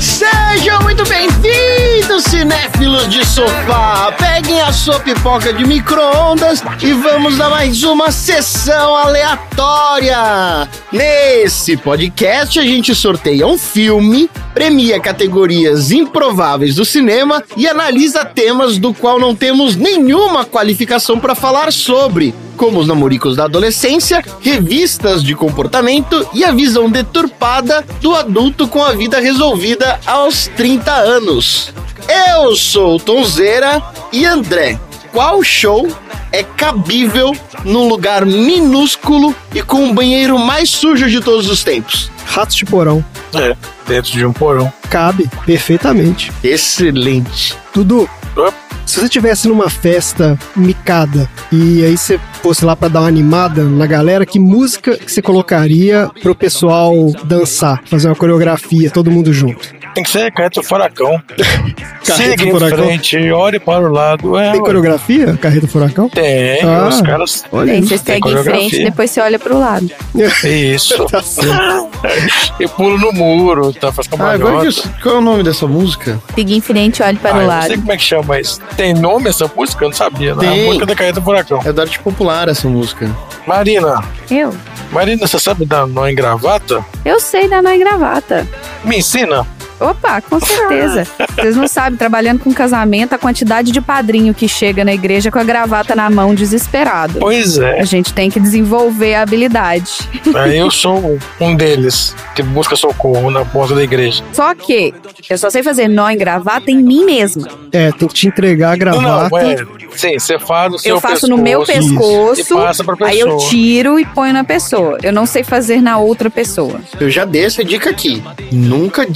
Sejam muito bem-vindos, cinéfilos de sofá. Peguem a sua pipoca de micro-ondas e vamos a mais uma sessão aleatória. Nesse podcast, a gente sorteia um filme, premia categorias improváveis do cinema e analisa temas do qual não temos nenhuma qualificação para falar sobre como os namoricos da adolescência, revistas de comportamento e a visão deturpada do adulto com a vida resolvida aos 30 anos. Eu sou Tonzeira e André. Qual show é cabível num lugar minúsculo e com o banheiro mais sujo de todos os tempos? Ratos de porão. É, dentro de um porão. Cabe perfeitamente. Excelente. Dudu, se você tivesse numa festa micada e aí você fosse lá pra dar uma animada na galera, que música que você colocaria pro pessoal dançar, fazer uma coreografia, todo mundo junto? Tem que ser carreta furacão. Carreta Siga em furacão. frente, olhe para o lado. É, Tem coreografia, Carreta Furacão? Tem, Ah. os caras. Olha isso. você tem segue em frente, depois você olha pro lado. Isso. Tá e pulo no muro, tá? Faz Ah, agora que eu, qual é o nome dessa música? Siga em frente, olhe para Ah, o eu não lado. sei como é que chama isso. Tem nome essa música? Eu não sabia. Né? Tem. A música da Carreta Furacão. É da arte popular essa música. Marina, Eu? Marina, você sabe dar nó em gravata? Eu sei dar nó em gravata. Me ensina. Opa, com certeza. Vocês não sabem, trabalhando com casamento, a quantidade de padrinho que chega na igreja com a gravata na mão desesperado. Pois é. A gente tem que desenvolver a habilidade. Aí eu sou um deles que busca socorro na porta da igreja. Só que eu só sei fazer nó em gravata em mim mesma. É, tem que te entregar a gravata. não, é. Sim, você faz no seu Eu faço no meu pescoço, E passa pra pessoa. aí eu tiro e ponho na pessoa. Eu não sei fazer na outra pessoa. Eu já dei essa dica aqui. Nunca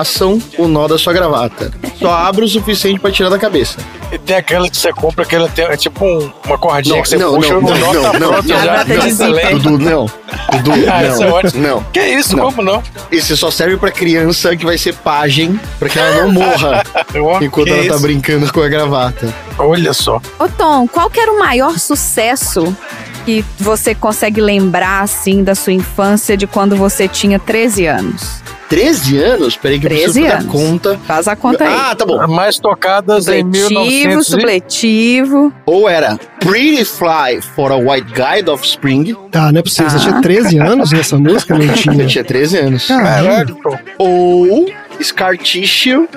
desfaçam o nó da sua gravata. Só abra o suficiente pra tirar da cabeça. E tem aquela que você compra, que ela tem, é tipo um- uma cordinha Não, que você não, puxa não, no nó, não, tá não, pronto não. já. Zíper. Excelente. Dudu, não. Dudu, Ah, isso é não. ótimo. Não. Que isso, Não. como não? Esse só serve pra criança que vai ser pajem, pra que ela não morra enquanto ela tá isso? brincando com a gravata. Olha só. Ô Tom, qual que era o maior sucesso que você consegue lembrar, assim, da sua infância, de quando você tinha 13 anos? 13 anos? Peraí que eu preciso 13 dar anos. conta. Faz a conta aí. Ah, tá bom. Mais tocadas em Supletivo, 1900 e... supletivo. Ou era Pretty Fly for a White Guy do Offspring. Tá, não é possível. Você Tá. tinha 13 anos nessa música? Não tinha. Eu tinha 13 anos. Caralho. Ou Scar Tissue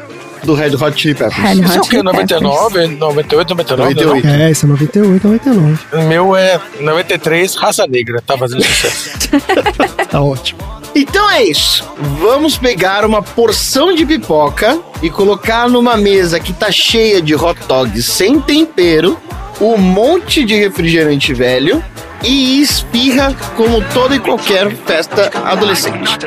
do Red Hot Chili Peppers. Red Isso é o Hot Peppers. 99, 98, 99? 98. É, isso é 98, 99. não? O meu é 93, Raça Negra. Tá fazendo sucesso. Tá ótimo. Então é isso. Vamos pegar uma porção de pipoca e colocar numa mesa que tá cheia de hot dogs sem tempero, um monte de refrigerante velho e espirra como toda e qualquer festa adolescente.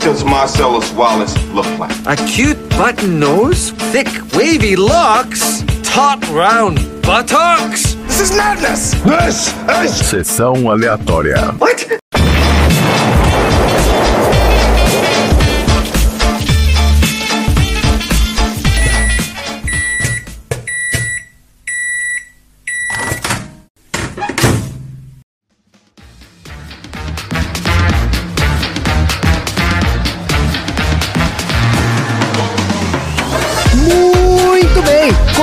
Does Marcellus Wallace look like? A cute button nose, thick wavy locks, taut round buttocks. This is madness! This is Sessão aleatória. what?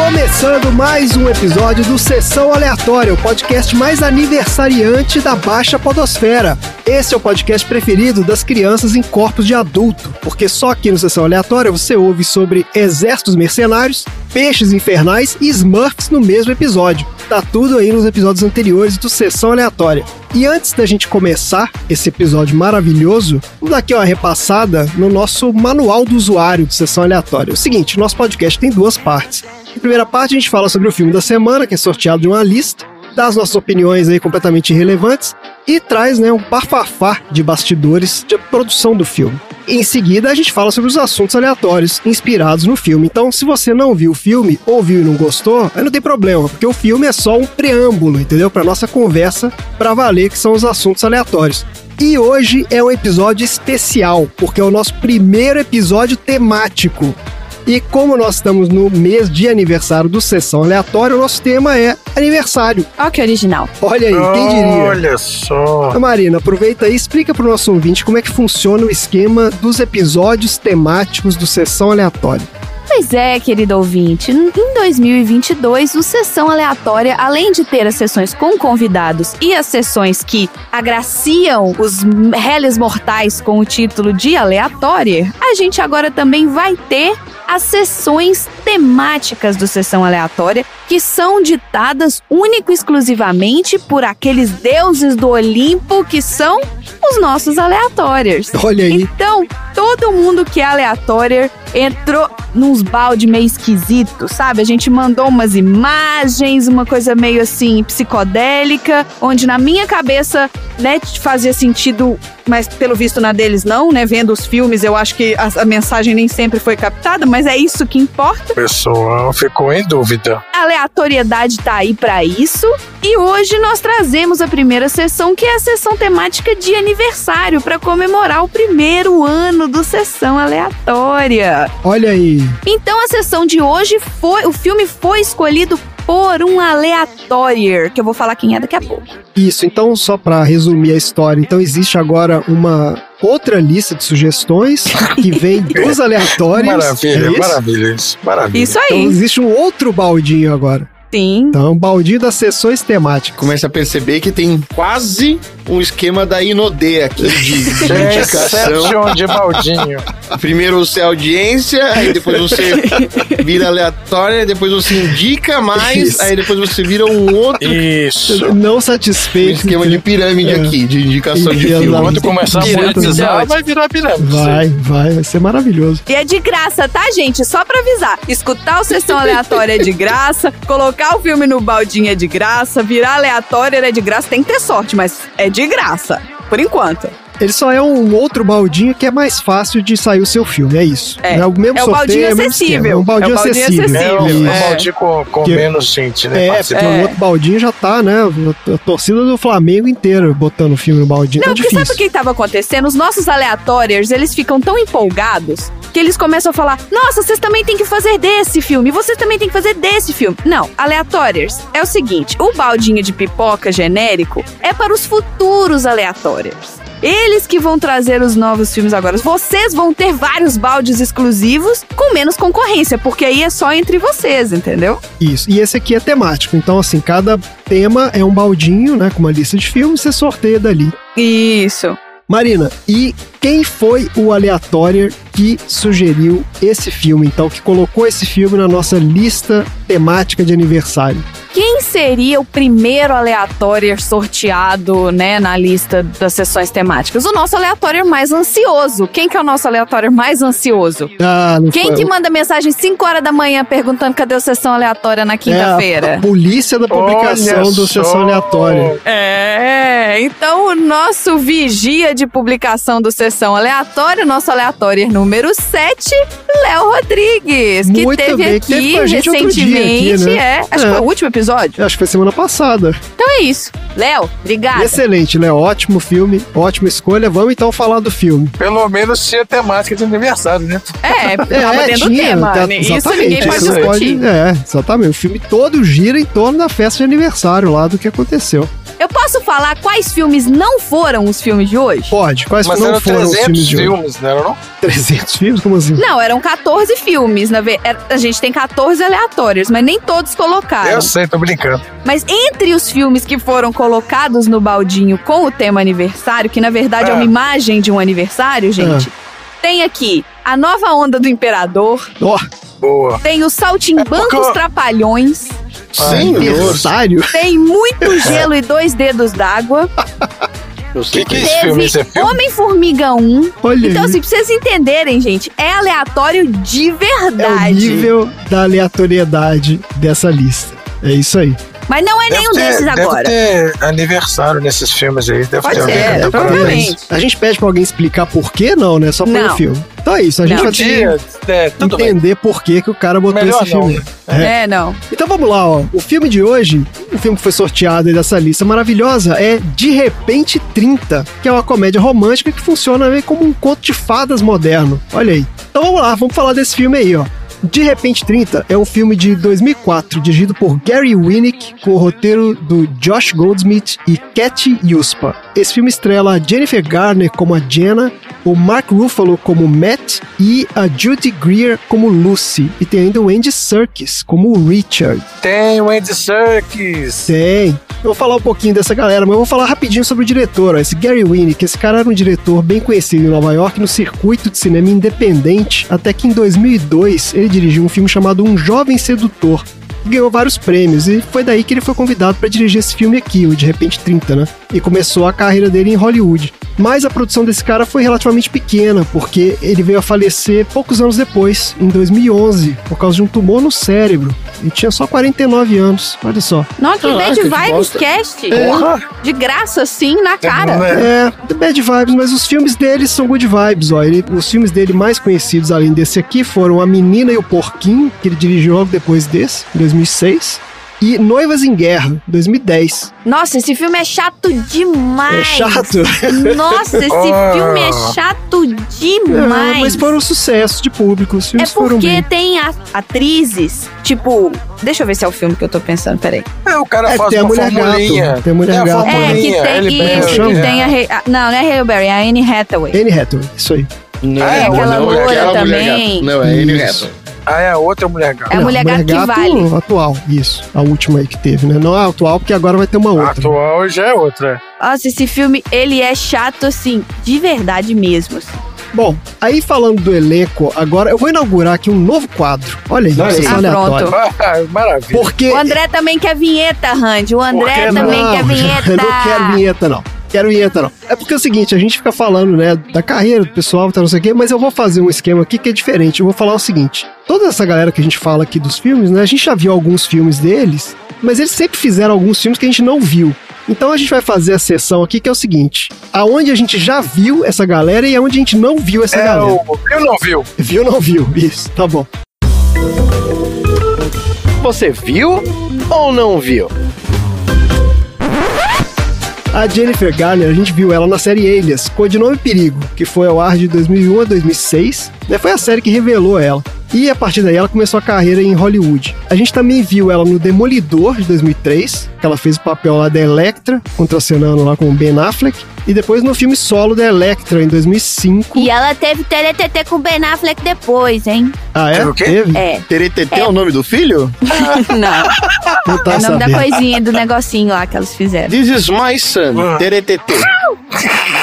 Começando mais um episódio do Sessão Aleatória, o podcast mais aniversariante da Baixa Podosfera. Esse é o podcast preferido das crianças em corpos de adulto, porque só aqui no Sessão Aleatória você ouve sobre exércitos mercenários, peixes infernais e Smurfs no mesmo episódio. Tá tudo aí nos episódios anteriores do Sessão Aleatória. E antes da gente começar esse episódio maravilhoso, vamos dar aqui uma repassada no nosso manual do usuário de Sessão Aleatória. É o seguinte, nosso podcast tem duas partes. Primeira parte a gente fala sobre o filme da semana, que é sorteado de uma lista, dá as nossas opiniões aí completamente irrelevantes e traz né, um bafafá de bastidores de produção do filme. Em seguida, a gente fala sobre os assuntos aleatórios inspirados no filme. Então, se você não viu o filme, ou viu e não gostou, aí não tem problema, porque o filme é só um preâmbulo, entendeu? Para nossa conversa para valer, que são os assuntos aleatórios. E hoje é um episódio especial, porque é o nosso primeiro episódio temático. E como nós estamos no mês de aniversário do Sessão Aleatória, o nosso tema é aniversário. Olha que original. Olha aí, quem diria? Olha só. Então, Marina, aproveita aí e explica pro nosso ouvinte como é que funciona o esquema dos episódios temáticos do Sessão Aleatória. Pois é, querido ouvinte. Em 2022, o Sessão Aleatória, além de ter as sessões com convidados e as sessões que agraciam os réis mortais com o título de aleatória, a gente agora também vai ter as sessões temáticas do Sessão Aleatória, que são ditadas único e exclusivamente por aqueles deuses do Olimpo que são os nossos aleatórios. Olha aí. Então, todo mundo que é aleatório entrou nos balde meio esquisito, sabe? A gente mandou umas imagens, uma coisa meio assim psicodélica, onde na minha cabeça, né, fazia sentido, mas pelo visto na deles não, né? Vendo os filmes, eu acho que a, a mensagem nem sempre foi captada, mas é isso que importa. O pessoal ficou em dúvida. A aleatoriedade tá aí pra isso. E hoje nós trazemos a primeira sessão, que é a sessão temática de aniversário, pra comemorar o primeiro ano do Sessão Aleatória. Olha aí. Então a sessão de hoje foi. O filme foi escolhido por um aleatório, que eu vou falar quem é daqui a pouco. Isso, então só pra resumir a história, então existe agora uma outra lista de sugestões que vem dos aleatórios. Maravilha, é isso? maravilha isso. Maravilha. Isso Então aí. existe um outro baldinho agora. Sim. Então, um baldinho das sessões temáticas. Começa a perceber que tem quase um esquema da Inodê aqui de, de É indicação. De baldinho. Primeiro você é audiência, aí depois você vira aleatória, depois você indica mais, Isso. aí depois você vira um outro Isso. Não um satisfeito. esquema de pirâmide É. aqui, de indicação de Exato. filme. Quando começar a monetizar, vai virar pirâmide. Vai, vai, vai ser maravilhoso. E é de graça, tá, gente? Só pra avisar. Escutar o Sessão Aleatória é de graça, colocar o filme no baldinho é de graça, virar aleatório é de graça. Tem que ter sorte, mas é de graça. Por enquanto. Ele só é um outro baldinho que é mais fácil de sair o seu filme, é isso. É. o mesmo É o sorteio, baldinho é o mesmo acessível. esquema, É um baldinho É o baldinho acessível. É o, acessível. o É. baldinho com, com Que- menos gente, né? É, porque o É. outro baldinho já tá, né? A torcida do Flamengo inteira botando o filme no baldinho. Não, tá porque sabe difícil. o que que tava acontecendo? Os nossos aleatórios, eles ficam tão empolgados que eles começam a falar: Nossa, vocês também têm que fazer desse filme, vocês também têm que fazer desse filme. Não, aleatórios é o seguinte: o baldinho de pipoca genérico é para os futuros aleatórios. Eles que vão trazer os novos filmes agora. Vocês vão ter vários baldes exclusivos com menos concorrência, porque aí é só entre vocês, entendeu? Isso. E esse aqui é temático. Então, assim, cada tema é um baldinho, né? Com uma lista de filmes, você sorteia dali. Isso. Marina, e quem foi o aleatório que sugeriu esse filme, então, que colocou esse filme na nossa lista temática de aniversário? Quem seria o primeiro aleatório sorteado, né, na lista das sessões temáticas? O nosso aleatório mais ansioso. Quem que é o nosso aleatório mais ansioso? Ah, não Quem foi. que manda mensagem 5 horas da manhã perguntando cadê a sessão aleatória na É a, quinta-feira? a polícia da publicação Olha do só. Sessão Aleatória. É, então o nosso vigia de publicação do Sessão Aleatória, nosso aleatório número 7, Léo Rodrigues, que Muito teve bem, que aqui teve recentemente. aqui, né? É, acho É. que foi o último episódio. Eu Acho que foi semana passada. Então é isso. Léo, obrigada. Excelente, Léo. Ótimo filme, ótima escolha. Vamos então falar do filme. Pelo menos tinha temática de aniversário, né? É, tava dentro do tema. tá- né? Isso exatamente, ninguém pode não discutir. é, exatamente. O filme todo gira em torno da festa de aniversário lá do que aconteceu. Eu posso falar quais filmes não foram os filmes de hoje? Pode, quais Mas não foram os 300 filmes de hoje? filmes, não eram não? 300 filmes? Como assim? Não, eram 14 filmes. Na ve- é- A gente tem 14 aleatórios, mas nem todos colocaram. Eu sei, tô brincando. Mas entre os filmes que foram colocados no baldinho com o tema aniversário, que na verdade é, É. uma imagem de um aniversário, gente, tem aqui A Nova Onda do Imperador, Ó, Boa. tem os Saltimbancos É porque Trapalhões, aniversário? tem Muito Gelo e Dois Dedos d'Água, eu sei Que que é que esse filme? Esse é teve filme? Homem-Formiga 1. Olha Então, aí. assim, pra vocês entenderem, gente, é aleatório de é o verdade. nível da aleatoriedade dessa lista. É isso aí. Mas não é Deve nenhum ter- desses deve agora. ter aniversário nesses filmes aí. Deve Pode ter ser, provavelmente. A gente pede pra alguém explicar por que não, né? Só pelo filme. Então é isso, a gente Não. vai ter Podia, é, que tudo bem. entender por que, que o cara botou Melhor esse não, filme. né? É, não. Então vamos lá, ó. O filme de hoje, o filme que foi sorteado aí dessa lista maravilhosa é De Repente 30, que é uma comédia romântica que funciona meio como um conto de fadas moderno. Olha aí. Então vamos lá, vamos falar desse filme aí, ó. De Repente 30 é um filme de 2004, dirigido por Gary Winnick, com o roteiro do Josh Goldsmith e Cat Yuspa. Esse filme estrela Jennifer Garner como a Jenna, o Mark Ruffalo como Matt e a Judy Greer como Lucy. E tem ainda o Andy Serkis como o Richard. Tem o Andy Serkis. Tem. Eu vou falar um pouquinho dessa galera, mas eu vou falar rapidinho sobre o diretor, ó, esse Gary Winnick. Esse cara era um diretor bem conhecido em Nova York no circuito de cinema independente, até que em 2002 ele dirigiu um filme chamado Um Jovem Sedutor, que ganhou vários prêmios, e foi daí que ele foi convidado para dirigir esse filme aqui, o De Repente 30, né? E começou a carreira dele em Hollywood. Mas a produção desse cara foi relativamente pequena, porque ele veio a falecer poucos anos depois, em 2011, por causa de um tumor no cérebro. Ele tinha só 49 anos, olha só. Nossa, que Bad Vibes. Cast. Porra. De graça, assim, na cara. né? É, The Bad Vibes, mas os filmes dele são good vibes, ó. Ele- os filmes dele mais conhecidos, além desse aqui, foram A Menina e o Porquinho, que ele dirigiu logo depois desse, em 2006, e Noivas em Guerra, 2010. Nossa, esse filme é chato demais. É chato? Nossa, esse Ah. filme é chato demais. É, mas foram sucessos de público, os É filmes foram porque bem. tem a- atrizes, tipo. Deixa eu ver se é o filme que eu tô pensando, peraí. É, o cara É, faz tem a uma Mulher formulinha. Gato, tem a Mulher a Gato. É, que tem isso, que é. tem a. A- Não, não é Halle Berry, é a Anne Hathaway. Anne Hathaway, isso aí. Não, É, aquela não, loura aquela mulher também. Não, é Isso. Hathaway. Ah, é a outra mulher gata. É a Não, Mulher Gato que vale. atual, isso. A última aí que teve, né? Não a atual, porque agora vai ter uma A outra. atual já é outra. Nossa, esse filme, ele é chato, assim, de verdade mesmo. assim. Bom, aí falando do elenco, agora eu vou inaugurar aqui um novo quadro. Olha aí, Olha aí. Ah, pronto. Ah, maravilha. Porque O André também quer vinheta, Randy. O André também não, quer vinheta. Eu não quero vinheta, não. Quero vinheta, não. É porque é o seguinte, a gente fica falando, né, da carreira do pessoal, tá, não sei o quê, mas eu vou fazer um esquema aqui que é diferente. Eu vou falar o seguinte: toda essa galera que a gente fala aqui dos filmes, né, a gente já viu alguns filmes deles, mas eles sempre fizeram alguns filmes que a gente não viu. Então a gente vai fazer a sessão aqui que é o seguinte: aonde a gente já viu essa galera e aonde a gente não viu essa É galera. o. Eu não viu. Viu ou não viu? Isso, tá bom. Você viu ou não viu? A Jennifer Garner, a gente viu ela na série Alias, Codinome Perigo, que foi ao ar de 2001 a 2006. Né? Foi a série que revelou ela. E a partir daí ela começou a carreira em Hollywood. A gente também viu ela no Demolidor de 2003, que ela fez o papel lá da Electra, contracenando lá com o Ben Affleck. E depois no filme solo da Electra, em 2005. E ela teve TTT com o Ben Affleck depois, hein? Ah, é? Teve o quê? Teve? É. É o nome do filho? Não. Não tá É o nome da sabendo. coisinha, do negocinho lá que elas fizeram. This is my son. Ah.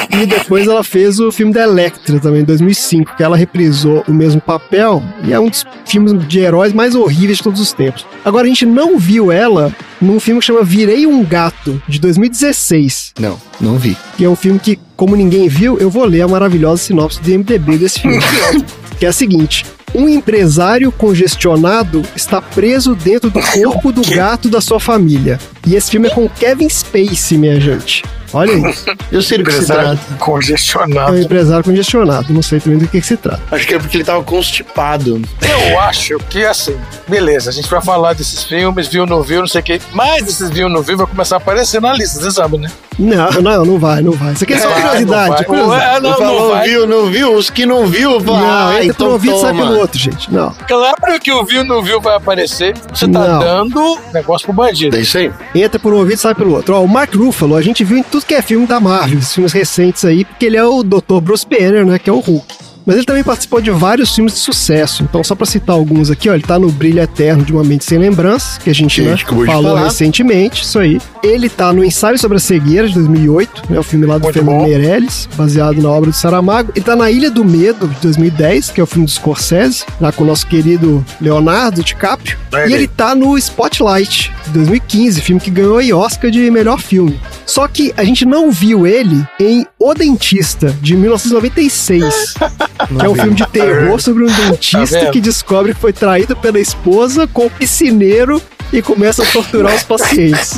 E depois ela fez o filme da Electra também, em 2005, que ela reprisou o mesmo papel e é um dos filmes de heróis mais horríveis de todos os tempos. Agora, a gente não viu ela num filme que chama Virei um Gato, de 2016, Não, não vi. que é um filme que, como ninguém viu, eu vou ler a maravilhosa sinopse do MDB desse filme. que é a seguinte. Um empresário congestionado está preso dentro do corpo do gato da sua família. E esse filme é com Kevin Spacey, minha gente. Olha aí. Eu sei do que se Empresário trata. É um congestionado. empresário congestionado. Não sei também do que, que se trata. Acho que é porque ele tava constipado. Eu acho que assim, beleza, a gente vai falar desses filmes, viu, não viu, não sei o quê. Mas esses viu, não viu, vai começar a aparecer na lista, você sabe, né? Não, não, não vai, não vai. Isso aqui é só Vai, curiosidade. não curiosidade. Ué, não, Falou, não vai. viu, não viu? Os que não viu, vai. Não, entra então por um ouvido e sai pelo outro, gente. Não. Claro que o viu, não viu vai aparecer. Você tá Não. dando negócio pro bandido. É isso aí. Entra por um ouvido e sai pelo outro. Ó, o Mark Ruffalo, a gente viu em tudo que é filme da Marvel, esses filmes recentes aí, porque ele é o Dr. Bruce Banner, né, que é o Hulk. Mas ele também participou de vários filmes de sucesso. Então, só pra citar alguns aqui, ó, ele tá no Brilho Eterno de uma Mente Sem Lembranças, que a gente, né, falou recentemente, isso aí. Ele tá no Ensaio sobre a Cegueira, de 2008, né, o filme lá do Fernando. Meirelles, baseado na obra do Saramago. Ele tá na Ilha do Medo, de 2010, que é o filme do Scorsese, lá com o nosso querido Leonardo DiCaprio. É E ele ele. tá no Spotlight, de 2015, filme que ganhou aí Oscar de melhor filme. Só que a gente não viu ele em O Dentista, de 1996, que é um filme de terror sobre um dentista vendo? que descobre que foi traído pela esposa com o piscineiro e começa a torturar os pacientes.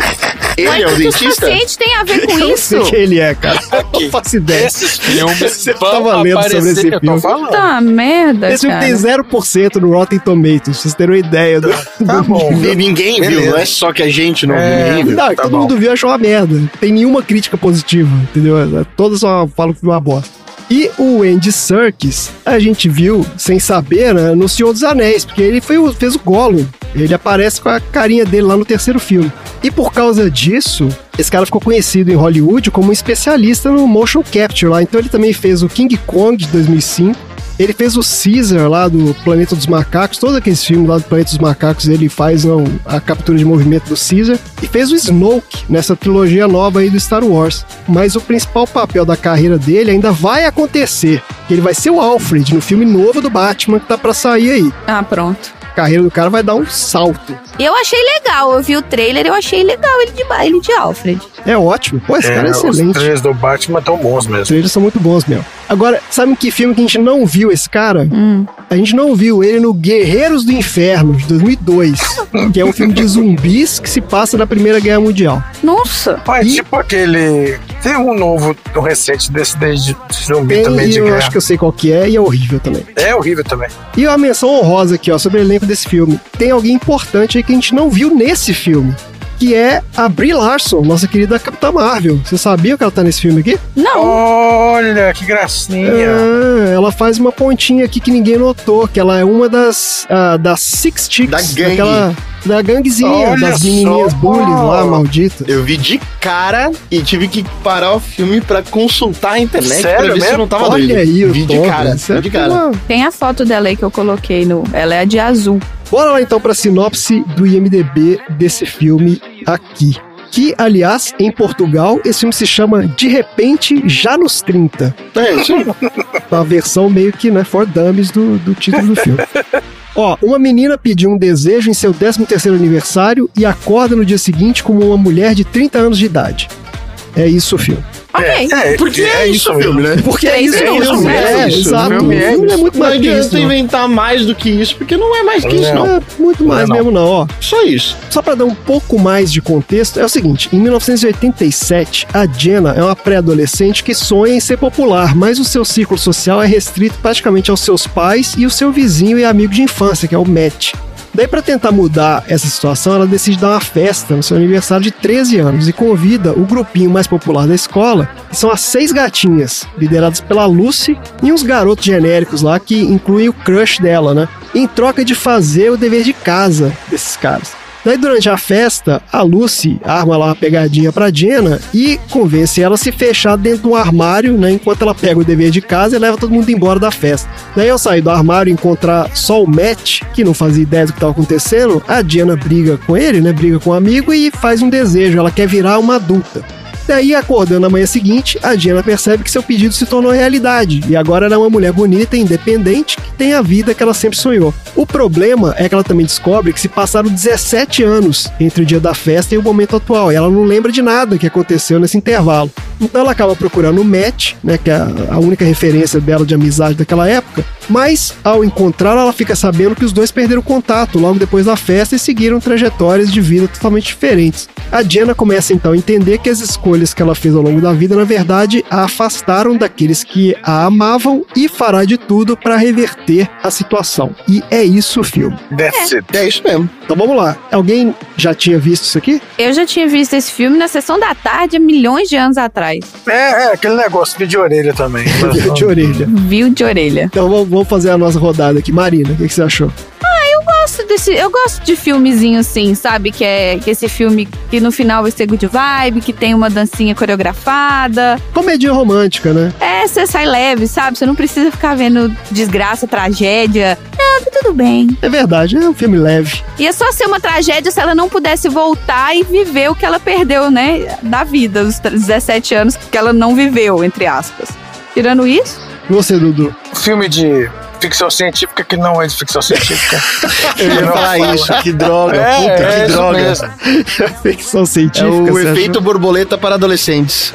Ele Mas é o o que os dentista? pacientes têm a ver com Eu não isso? sei quem ele é, cara. Eu Aqui. não faço ideia. Esses filmes Você vão tava lendo sobre esse eu tô filme. falando. Tá merda, Esse filme cara. tem 0% no Rotten Tomatoes, pra vocês terem uma ideia. Do, Tá bom. Ninguém viu, Beleza. não é só que a gente não É. viu, ninguém viu. Não, Tá todo bom. mundo viu e achou uma merda. Tem nenhuma crítica positiva, entendeu? Todas só falam que foi uma bosta. E o Andy Serkis, a gente viu, sem saber, né, no Senhor dos Anéis, porque ele foi fez o Gollum. Ele aparece com a carinha dele lá no terceiro filme. E por causa disso, esse cara ficou conhecido em Hollywood como um especialista no motion capture lá. Então ele também fez o King Kong de 2005. Ele fez o Caesar lá do Planeta dos Macacos, todos aqueles filmes lá do Planeta dos Macacos, ele faz não, a captura de movimento do Caesar. E fez o Snoke nessa trilogia nova aí do Star Wars. Mas o principal papel da carreira dele ainda vai acontecer. Ele vai ser o Alfred no filme novo do Batman que tá pra sair aí. Ah, pronto. Carreira do cara vai dar um salto. Eu achei legal, eu vi o trailer, eu achei legal ele de, ele de Alfred. É ótimo. Pô, esse cara é os excelente. três do Batman estão bons mesmo. Os trailers são muito bons, meu. Agora, sabe que filme que a gente não viu esse cara? Hum. A gente não viu ele no Guerreiros do Inferno, de 2002, que é um filme de zumbis que se passa na Primeira Guerra Mundial. Nossa. Pai, E- tipo aquele. Tem um novo, um recente desse de zumbi Tem, também e de eu guerra. acho que eu sei qual que é e é horrível também. É horrível também. E uma menção honrosa aqui, ó, sobre o elenco desse filme. Tem alguém importante aí que a gente não viu nesse filme. Que é a Brie Larson, nossa querida Capitã Marvel. Você sabia que ela tá nesse filme aqui? Não. Olha, que gracinha. Ah, ela faz uma pontinha aqui que ninguém notou, que ela é uma das, ah, das Six Chicks. Da gangue. daquela- da ganguezinha, Olha das menininhas só. bullies lá, malditas. Eu vi de cara e tive que parar o filme pra consultar a internet Sério pra ver se mesmo? eu não tava Olha doido. aí o Vi de cara, é vi de cara. Tem a foto dela aí que eu coloquei no. Ela é a de azul. Bora lá então pra sinopse do IMDB desse filme aqui. Que, aliás, em Portugal, esse filme se chama De Repente Já nos 30. É, isso aí. Uma versão meio que, né, for dummies do, do título do filme. Ó, uma menina pediu um desejo em seu 13º aniversário e acorda no dia seguinte como uma mulher de 30 anos de idade. É isso o filme. Ok. É, é, Porque é, isso o mesmo. filme, né? Porque é Três isso mesmo. né? É, Isso, exato. filme é filme é isso. muito Não mais que isso. adianta inventar mais do que isso, porque não é mais que isso, Não. não. É, muito mais Não é não. mesmo não, ó. Só isso. Só para dar um pouco mais de contexto, é o seguinte: em 1987, a Jenna é uma pré-adolescente que sonha em ser popular, mas o seu círculo social é restrito praticamente aos seus pais e o seu vizinho e amigo de infância, que é o Matt. Daí, para tentar mudar essa situação, ela decide dar uma festa no seu aniversário de 13 anos e convida o grupinho mais popular da escola, que são as seis gatinhas, lideradas pela Lucy, e uns garotos genéricos lá que incluem o crush dela, né? Em troca de fazer o dever de casa desses caras. Daí, durante a festa, a Lucy arma lá uma pegadinha pra Jenna e convence ela a se fechar dentro de um armário, né? Enquanto ela pega o dever de casa e leva todo mundo embora da festa. Daí, ao sair do armário e encontrar só o Matt, que não fazia ideia do que estava acontecendo, a Jenna briga com ele, né? Briga com o amigo e faz um desejo. Ela quer virar uma adulta. Daí, acordando na manhã seguinte, a Jenna percebe que seu pedido se tornou realidade e agora ela é uma mulher bonita e independente que tem a vida que ela sempre sonhou. O problema é que ela também descobre que se passaram 17 anos entre o dia da festa e o momento atual e ela não lembra de nada que aconteceu nesse intervalo. Então ela acaba procurando o Matt, né, que é a única referência dela de amizade daquela época, mas ao encontrá-lo ela fica sabendo que os dois perderam contato logo depois da festa e seguiram trajetórias de vida totalmente diferentes. A Jenna começa então a entender que as escolhas que ela fez ao longo da vida, na verdade, a afastaram daqueles que a amavam e fará de tudo para reverter a situação. E é isso o filme. That's it. É isso mesmo. Então vamos lá. Alguém já tinha visto isso aqui? Eu já tinha visto esse filme na sessão da tarde há milhões de anos atrás. É, é, aquele negócio de orelha também. de orelha. Viu de orelha. Então vamos, vamos fazer a nossa rodada aqui. Marina, o que, que você achou? Eu gosto desse, eu gosto de filmezinho assim, sabe? Que é que esse filme que no final vai ser good vibe, que tem uma dancinha coreografada. Comédia romântica, né? É, você sai leve, sabe? Você não precisa ficar vendo desgraça, tragédia. Não, tá tudo bem. É verdade, é um filme leve. Ia só ser uma tragédia se ela não pudesse voltar e viver o que ela perdeu, né? Da vida, os 17 anos que ela não viveu, entre aspas. Tirando isso, E você, Dudu? Filme de ficção científica que não é de ficção científica. Eu ia falar fala. isso, que droga, É, puta, é que isso droga. mesmo. Ficção É científica. o você efeito achou? borboleta para adolescentes.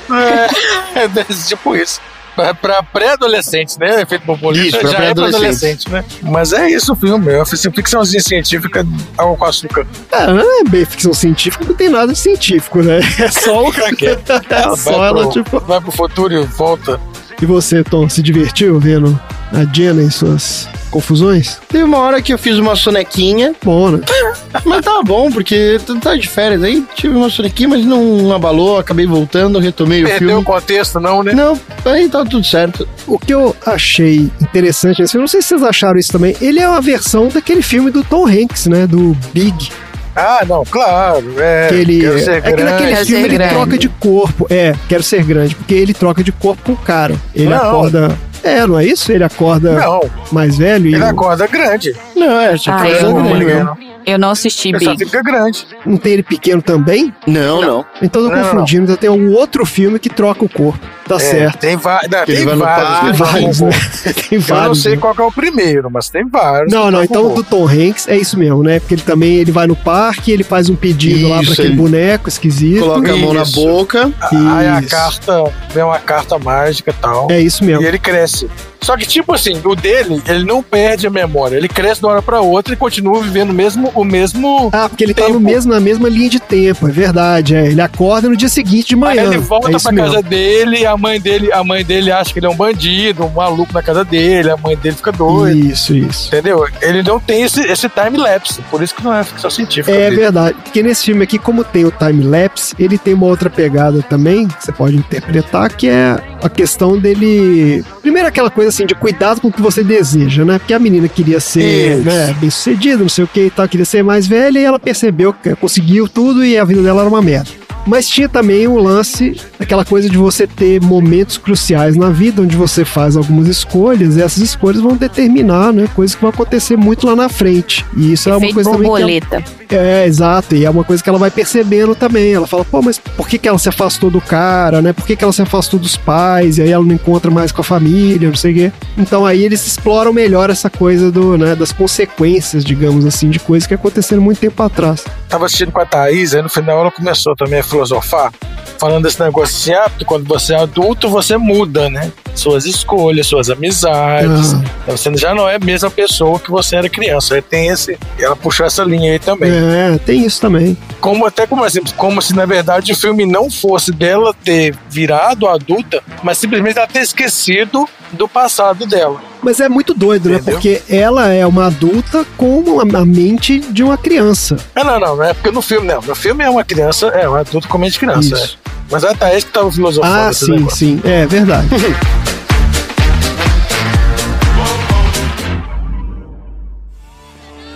É, é tipo isso. pra, pra pré-adolescentes, né? Efeito borboleta Isso, pra já é pra pré-adolescentes. adolescente, né? Mas é isso o filme, é uma ficçãozinha científica, água com açúcar. Ah, não é bem ficção científica, não tem nada de científico, né? É só o. É só vai, ela, pro, tipo. vai pro futuro e volta. E você, Tom, se divertiu vendo a Jenna e suas confusões? Teve uma hora que eu fiz uma sonequinha, Bom, né? mas tava bom, porque tu tá de férias aí, tive uma sonequinha, mas não abalou, acabei voltando, retomei o Perdeu o filme. contexto, não, né? Não, aí tá tudo certo. O que eu achei interessante nesse filme, não sei se vocês acharam isso também, ele é uma versão daquele filme do Tom Hanks, né? Do Big. Ah, não, claro. É, Que ele, quero ser é que grande. naquele Quero filme ele grande. troca de corpo. É, quero ser grande, porque ele troca de corpo com o cara. Ele Não. acorda. É, não é isso? Ele acorda Não, mais velho e ele acorda grande. Não, é, já Ah, foi eu- grande Ele mesmo. Eu não assisti só Big. fica grande. não tem ele pequeno também? Não, não. Então eu tô Não, não, confundindo. Então tem um outro filme que troca o corpo. Tá É, certo. Tem, va não, Que tem vai no vários. parque, Tem que vários, né? Tem Eu não vários. sei né? qual que é o primeiro, mas tem vários. Não, que não, vão então do Tom Hanks é isso mesmo, né? Porque ele também ele vai no parque, ele faz um pedido lá pra Isso, aquele ele boneco esquisito. Coloca a mão na Isso. boca. Aí a Isso. carta, vem uma carta mágica e tal. É isso mesmo. E ele cresce. Só que, tipo assim, o dele, ele não perde a memória. Ele cresce de uma hora pra outra e continua vivendo o mesmo. O mesmo Ah, porque ele tá Tempo. no mesmo, na mesma linha de tempo, é verdade. É. Ele acorda no dia seguinte de Aí manhã. ele volta é pra mesmo. casa dele e a mãe dele, a mãe dele acha que ele é um bandido, um maluco na casa dele, a mãe dele fica doida. Isso, isso. Entendeu? Ele não tem esse, esse time-lapse, por isso que não é ficção científica. É dele. verdade. Porque nesse filme aqui, como tem o time-lapse, ele tem uma outra pegada também, que você pode interpretar, que é a questão dele. Primeiro, aquela coisa assim, de cuidado com o que você deseja, né? Porque a menina queria ser né, bem sucedida, não sei o que e tal, queria ser mais velha, e ela percebeu que conseguiu tudo e a vida dela era uma merda. Mas tinha também o lance, aquela coisa de você ter momentos cruciais na vida, onde você faz algumas escolhas, e essas escolhas vão determinar, né, coisas que vão acontecer muito lá na frente. E isso é uma Efeito coisa também que ela- borboleta. é, exato, e é uma coisa que ela vai percebendo também. Ela fala, pô, mas por que, que ela se afastou do cara, né? Por que, que ela se afastou dos pais? E aí ela não encontra mais com a família, não sei o quê. Então aí eles exploram melhor essa coisa do, né, das consequências, digamos assim, de coisas que aconteceram muito tempo atrás. Tava assistindo com a Thaís, aí no final ela começou também a filosofar, falando desse negócio assim, ah, porque quando você é adulto, você muda, né? Suas escolhas, suas amizades. Ah. Então você já não é a mesma pessoa que você era criança. Aí tem esse. Ela puxou essa linha aí também. É, tem isso também. Como até como assim, como se na verdade o filme não fosse dela ter virado adulta, mas simplesmente ela ter esquecido do passado dela. Mas é muito doido, né? Entendeu? Porque ela é uma adulta com a mente de uma criança. Ah, não, não, não é porque no filme, não. No filme é uma criança, é um adulto com mente de criança. Isso. é. Mas a Thaís que tava filosofando Ah, sim, negócio. sim. É verdade.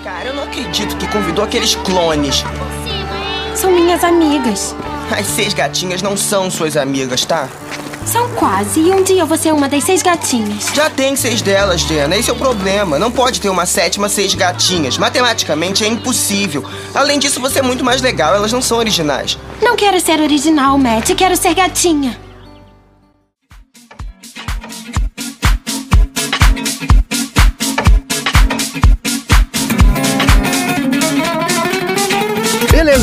Cara, eu não acredito que convidou aqueles clones. São minhas amigas. As seis gatinhas não são suas amigas, tá? São quase. E um dia você é uma das seis gatinhas. Já tem seis delas, Jenna. Esse é o problema. Não pode ter uma sétima seis gatinhas. Matematicamente é impossível. Além disso, você é muito mais legal. Elas não são originais. Não quero ser original, Matt. Quero ser gatinha.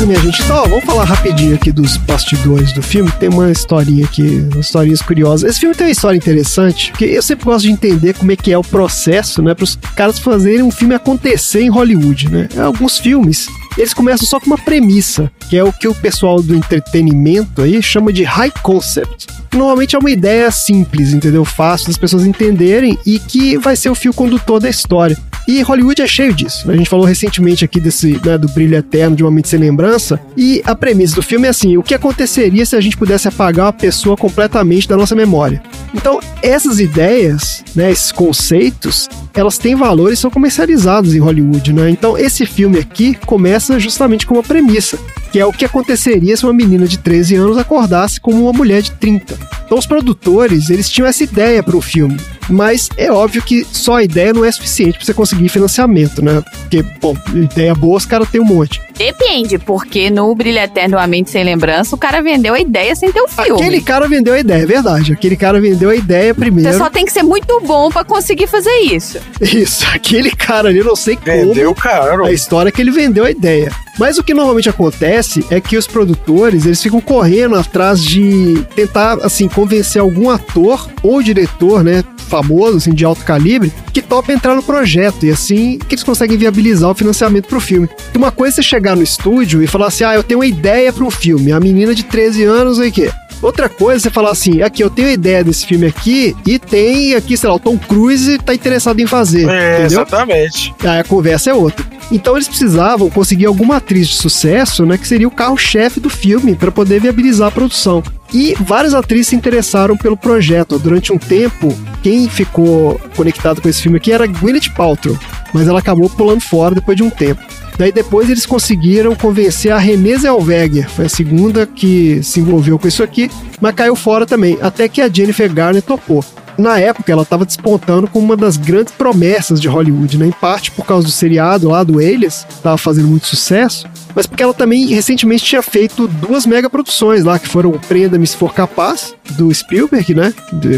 Beleza, minha gente. Então, ó, vamos falar rapidinho aqui dos bastidores do filme. Tem uma historinha aqui, umas historinhas curiosas. Esse filme tem uma história interessante, porque eu sempre gosto de entender como é que é o processo, né, para os caras fazerem um filme acontecer em Hollywood, né? Alguns filmes eles começam só com uma premissa, que é o que o pessoal do entretenimento aí chama de high concept. Normalmente é uma ideia simples, entendeu? Fácil das pessoas entenderem e que vai ser o fio condutor da história. E Hollywood é cheio disso. A gente falou recentemente aqui desse, né, do brilho eterno de uma mente sem lembrança. E a premissa do filme é assim: o que aconteceria se a gente pudesse apagar uma pessoa completamente da nossa memória? Então, essas ideias, né, esses conceitos, elas têm valor e são comercializados em Hollywood, né? Então, esse filme aqui começa justamente com uma premissa, que é o que aconteceria se uma menina de 13 anos acordasse como uma mulher de 30. Então, os produtores, eles tinham essa ideia para o filme, mas é óbvio que só a ideia não é suficiente para você conseguir financiamento, né? Porque, bom, ideia boa os caras têm um monte. Depende, porque no Brilho Eterno A Mente Sem Lembrança, o cara vendeu a ideia sem ter o filme. Aquele cara vendeu a ideia, é verdade. Aquele cara vendeu a ideia primeiro. Você só tem que ser muito bom pra conseguir fazer isso. Isso, aquele cara ali, eu não sei como. Vendeu caro. A história é que ele vendeu a ideia. Mas o que normalmente acontece é que os produtores, eles ficam correndo atrás de tentar, assim, convencer algum ator ou diretor, né, famoso, assim, de alto calibre, que topa entrar no projeto. E assim que eles conseguem viabilizar o financiamento pro filme. E uma coisa é você chegar no estúdio e falar assim, ah, eu tenho uma ideia para um filme. A menina de 13 anos, aí que Outra coisa é você falar assim, aqui, eu tenho ideia desse filme aqui e tem aqui, sei lá, o Tom Cruise tá interessado em fazer. É, entendeu? exatamente. Aí a conversa é outra. Então eles precisavam conseguir alguma atriz de sucesso, né, que seria o carro-chefe do filme para poder viabilizar a produção. E várias atrizes se interessaram pelo projeto. Durante um tempo, quem ficou conectado com esse filme aqui era Gwyneth Paltrow, mas ela acabou pulando fora depois de um tempo. Daí depois eles conseguiram convencer a Renée Zellweger, foi a segunda que se envolveu com isso aqui, mas caiu fora também, até que a Jennifer Garner topou. Na época, ela estava despontando como uma das grandes promessas de Hollywood, né? Em parte por causa do seriado lá do Alias, estava fazendo muito sucesso, mas porque ela também recentemente tinha feito duas mega produções lá, que foram Prenda-me se for capaz, do Spielberg, né?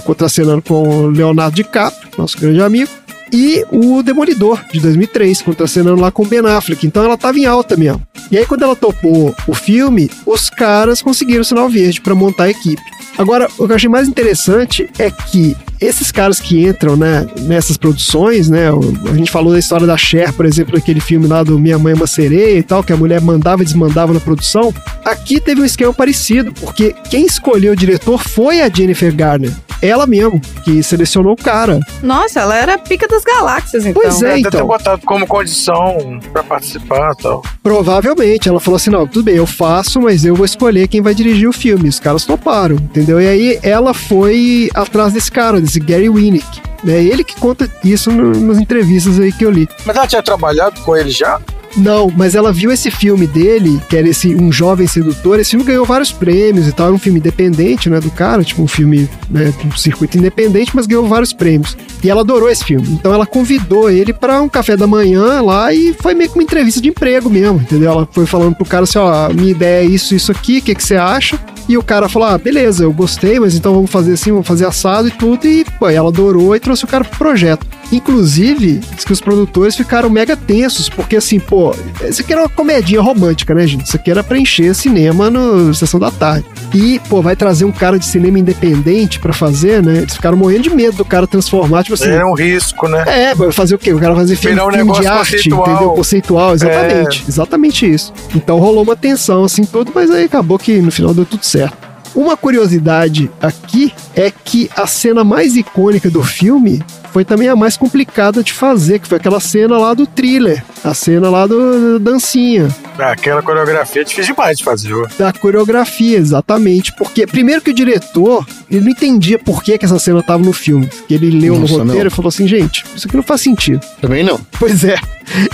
Contracenando com Leonardo DiCaprio, nosso grande amigo, e o Demolidor, de 2003, contracenando lá com Ben Affleck. Então ela tava em alta mesmo. E aí, quando ela topou o filme, os caras conseguiram o sinal verde para montar a equipe. Agora, o que eu achei mais interessante é que esses caras que entram né, nessas produções, né? A gente falou da história da Cher, por exemplo, naquele filme lá do Minha Mãe é uma Sereia e tal, que a mulher mandava e desmandava na produção. Aqui teve um esquema parecido, porque quem escolheu o diretor foi a Jennifer Garner. Ela mesmo, que selecionou o cara. Nossa, ela era a pica das galáxias, então. Pois é, Deve ter então. botado como condição pra participar e tal. Provavelmente. Ela falou assim: não, tudo bem, eu faço, mas eu vou escolher quem vai dirigir o filme. Os caras toparam, entendeu? E aí ela foi atrás desse cara, desse Gary Winnick. É ele que conta isso no- nas entrevistas aí que eu li. Mas ela tinha trabalhado com ele já? Não, mas ela viu esse filme dele, que era esse Um Jovem Sedutor. Esse filme ganhou vários prêmios e tal. Era um filme independente, né, do cara, tipo um filme, né, um circuito independente, mas ganhou vários prêmios. E ela adorou esse filme. Então ela convidou ele para um café da manhã lá e foi meio que uma entrevista de emprego mesmo, entendeu? Ela foi falando pro cara assim: ó, minha ideia é isso, isso aqui, o que, que você acha? E o cara falou: ah, beleza, eu gostei, mas então vamos fazer assim, vamos fazer assado e tudo. E pô, ela adorou e trouxe o cara pro projeto. Inclusive, diz que os produtores ficaram mega tensos, porque assim, pô, isso aqui era uma comedinha romântica, né, gente? Isso aqui era pra encher cinema no Sessão da Tarde. E, pô, vai trazer um cara de cinema independente pra fazer, né? Eles ficaram morrendo de medo do cara transformar, tipo assim. Era um risco, né? É, vai fazer o quê? O cara fazer filme, um filme de arte, conceitual. entendeu? Conceitual, exatamente. Exatamente isso. Então rolou uma tensão, assim, tudo, mas aí acabou que no final deu tudo certo. Uma curiosidade aqui é que a cena mais icônica do filme foi também a mais complicada de fazer, que foi aquela cena lá do thriller, a cena lá do, da dancinha, Ah, Aquela coreografia é difícil demais de fazer. ó. da coreografia, exatamente. Porque, primeiro que o diretor, ele não entendia por que, que essa cena tava no filme. Que ele leu Nossa, no roteiro não. e falou assim, gente, isso aqui não faz sentido. Também não. Pois é.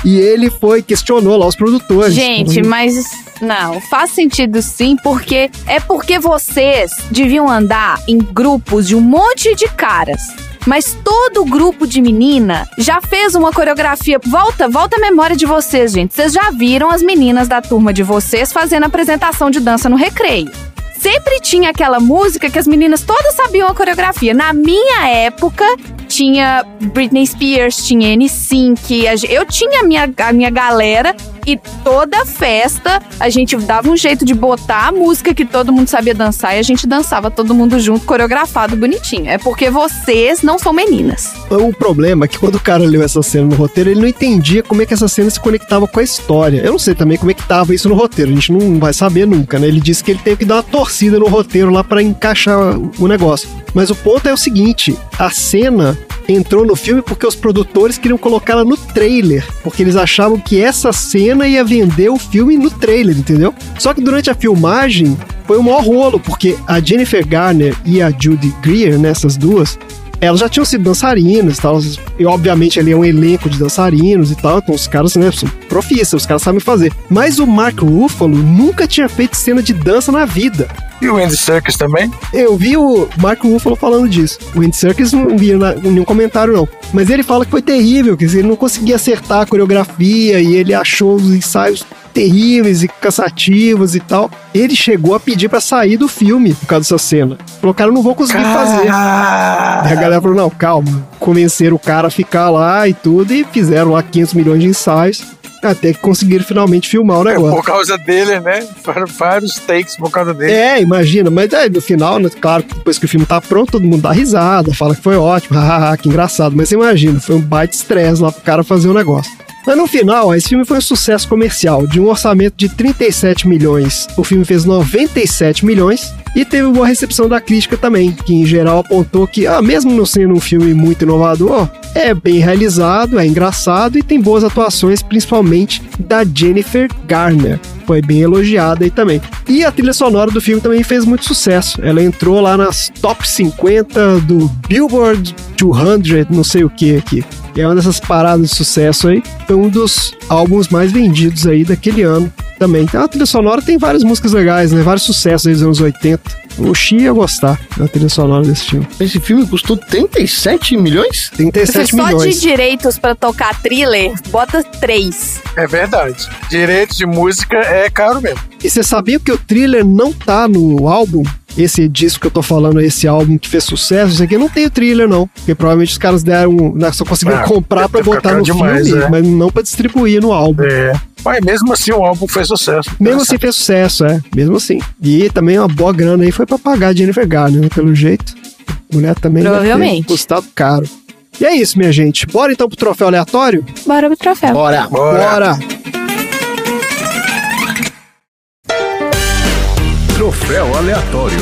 E ele foi, questionou lá os produtores. Gente, Falou, mas não, faz sentido sim, porque é porque vocês deviam andar em grupos de um monte de caras. Mas todo grupo de menina já fez uma coreografia. Volta, volta a memória de vocês, gente. Vocês já viram as meninas da turma de vocês fazendo apresentação de dança no recreio. Sempre tinha aquela música que as meninas todas sabiam a coreografia. Na minha época, tinha Britney Spears, tinha N-Sync, eu tinha a minha, a minha galera e toda festa a gente dava um jeito de botar a música que todo mundo sabia dançar e a gente dançava todo mundo junto, coreografado bonitinho. É porque vocês não são meninas. O problema é que quando o cara leu essa cena no roteiro, ele não entendia como é que essa cena se conectava com a história. Eu não sei também como é que tava isso no roteiro, a gente não vai saber nunca, né? Ele disse que ele teve que dar uma torcida no roteiro lá pra encaixar o negócio. Mas o ponto é o seguinte, a cena entrou no filme porque os produtores queriam colocá-la no trailer, porque eles achavam que essa cena ia vender o filme no trailer, entendeu? Só que durante a filmagem foi um maior rolo, porque a Jennifer Garner e a Judy Greer, nessas duas, elas já tinham sido dançarinas e tal. E obviamente ali é um elenco de dançarinos e tal. Então os caras, né, são profissionais, os caras sabem fazer. Mas o Mark Ruffalo nunca tinha feito cena de dança na vida. E o Andy Serkis também? Eu vi o Mark Ruffalo falando disso. O Andy Serkis não vi na- nenhum comentário, não. Mas ele fala que foi terrível, que ele não conseguia acertar a coreografia e ele achou os ensaios terríveis e cansativos e tal. Ele chegou a pedir pra sair do filme por causa dessa cena. Falou, cara, eu não vou conseguir fazer. E a galera falou, não, calma. Convenceram o cara a ficar lá e tudo e fizeram lá 500 milhões de ensaios. Até que conseguiram finalmente filmar o É, negócio. por causa dele, né? Foram vários takes por causa dele. É, imagina, mas aí, no final, né, claro, depois que o filme tá pronto, todo mundo dá risada, fala que foi ótimo, hahaha, que engraçado. Mas você imagina, foi um baita estresse lá pro cara fazer o negócio. Mas no final, esse filme foi um sucesso comercial. De um orçamento de 37 milhões, o filme fez 97 milhões e teve boa recepção da crítica também, que em geral apontou que, ah, mesmo não sendo um filme muito inovador, é bem realizado, é engraçado e tem boas atuações, principalmente da Jennifer Garner. Foi bem elogiada aí também. E a trilha sonora do filme também fez muito sucesso. Ela entrou lá nas top 50 do Billboard 200, não sei o que aqui. É uma dessas paradas de sucesso aí. Foi um dos álbuns mais vendidos aí daquele ano também. Então a trilha sonora tem várias músicas legais, né? Vários sucessos aí dos anos 80. O Xi ia gostar da trilha sonora desse filme. Esse filme custou 37 milhões? 37 Só de milhões. direitos pra tocar thriller, bota três. É verdade. Direito de música é caro mesmo. E você sabia que o thriller não tá no álbum? Esse disco que eu tô falando, esse álbum que fez sucesso, isso aqui não tem o thriller, não. Porque provavelmente os caras deram. né, Só conseguiram Ah, comprar pra botar no demais, filme, é. mas não pra distribuir no álbum. É. Mas mesmo assim o álbum fez sucesso. Mesmo assim fez sucesso, é. Mesmo assim. E também uma boa grana aí foi pra pagar a Jennifer Garner, né, pelo jeito. Mulher também deve ter Provavelmente. custado caro. E é isso, minha gente. Bora então pro troféu aleatório? Bora pro troféu. Bora. Bora! Troféu aleatório.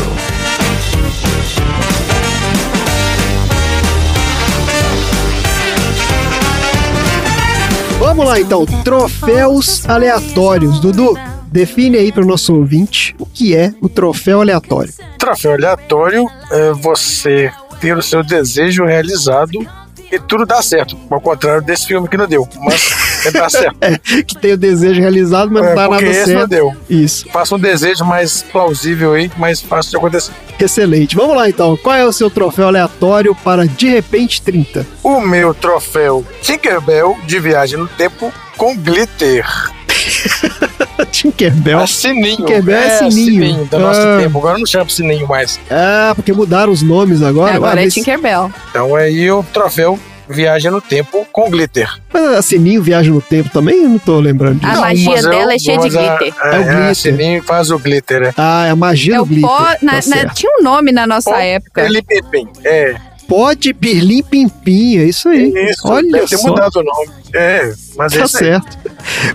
Vamos lá então, troféus aleatórios. Dudu, define aí para o nosso ouvinte o que é o troféu aleatório. Troféu aleatório é você ter o seu desejo realizado e tudo dá certo. Ao contrário desse filme que não deu. Mas é. É, que tem o desejo realizado, mas É, não dá nada esse não certo. deu. Isso, Faça um desejo mais plausível aí, mais fácil de acontecer. excelente. Vamos lá então, qual é o seu troféu aleatório para De Repente 30? O meu troféu Tinkerbell de viagem no tempo com glitter. Tinkerbell. É sininho. Tinkerbell é sininho. do nosso Ah. tempo. Agora não chama sininho mais. Ah, porque mudaram os nomes agora. Agora Ah, é mas- Tinkerbell. Então aí o troféu Viagem no Tempo com glitter. Mas a Sininho viaja no tempo também? Eu não tô lembrando disso. A magia mas dela eu- é cheia de mas a- glitter. É, É o é, glitter. a Sininho faz o glitter, é. Ah, é a magia É do o glitter. pó. na- Tá na- tinha um nome na nossa Pó época. Pepim. É, Pode pirlim pimpim, é isso aí. isso. Olha Deve ter só. mudado o nome. É, mas é Tá isso aí. certo.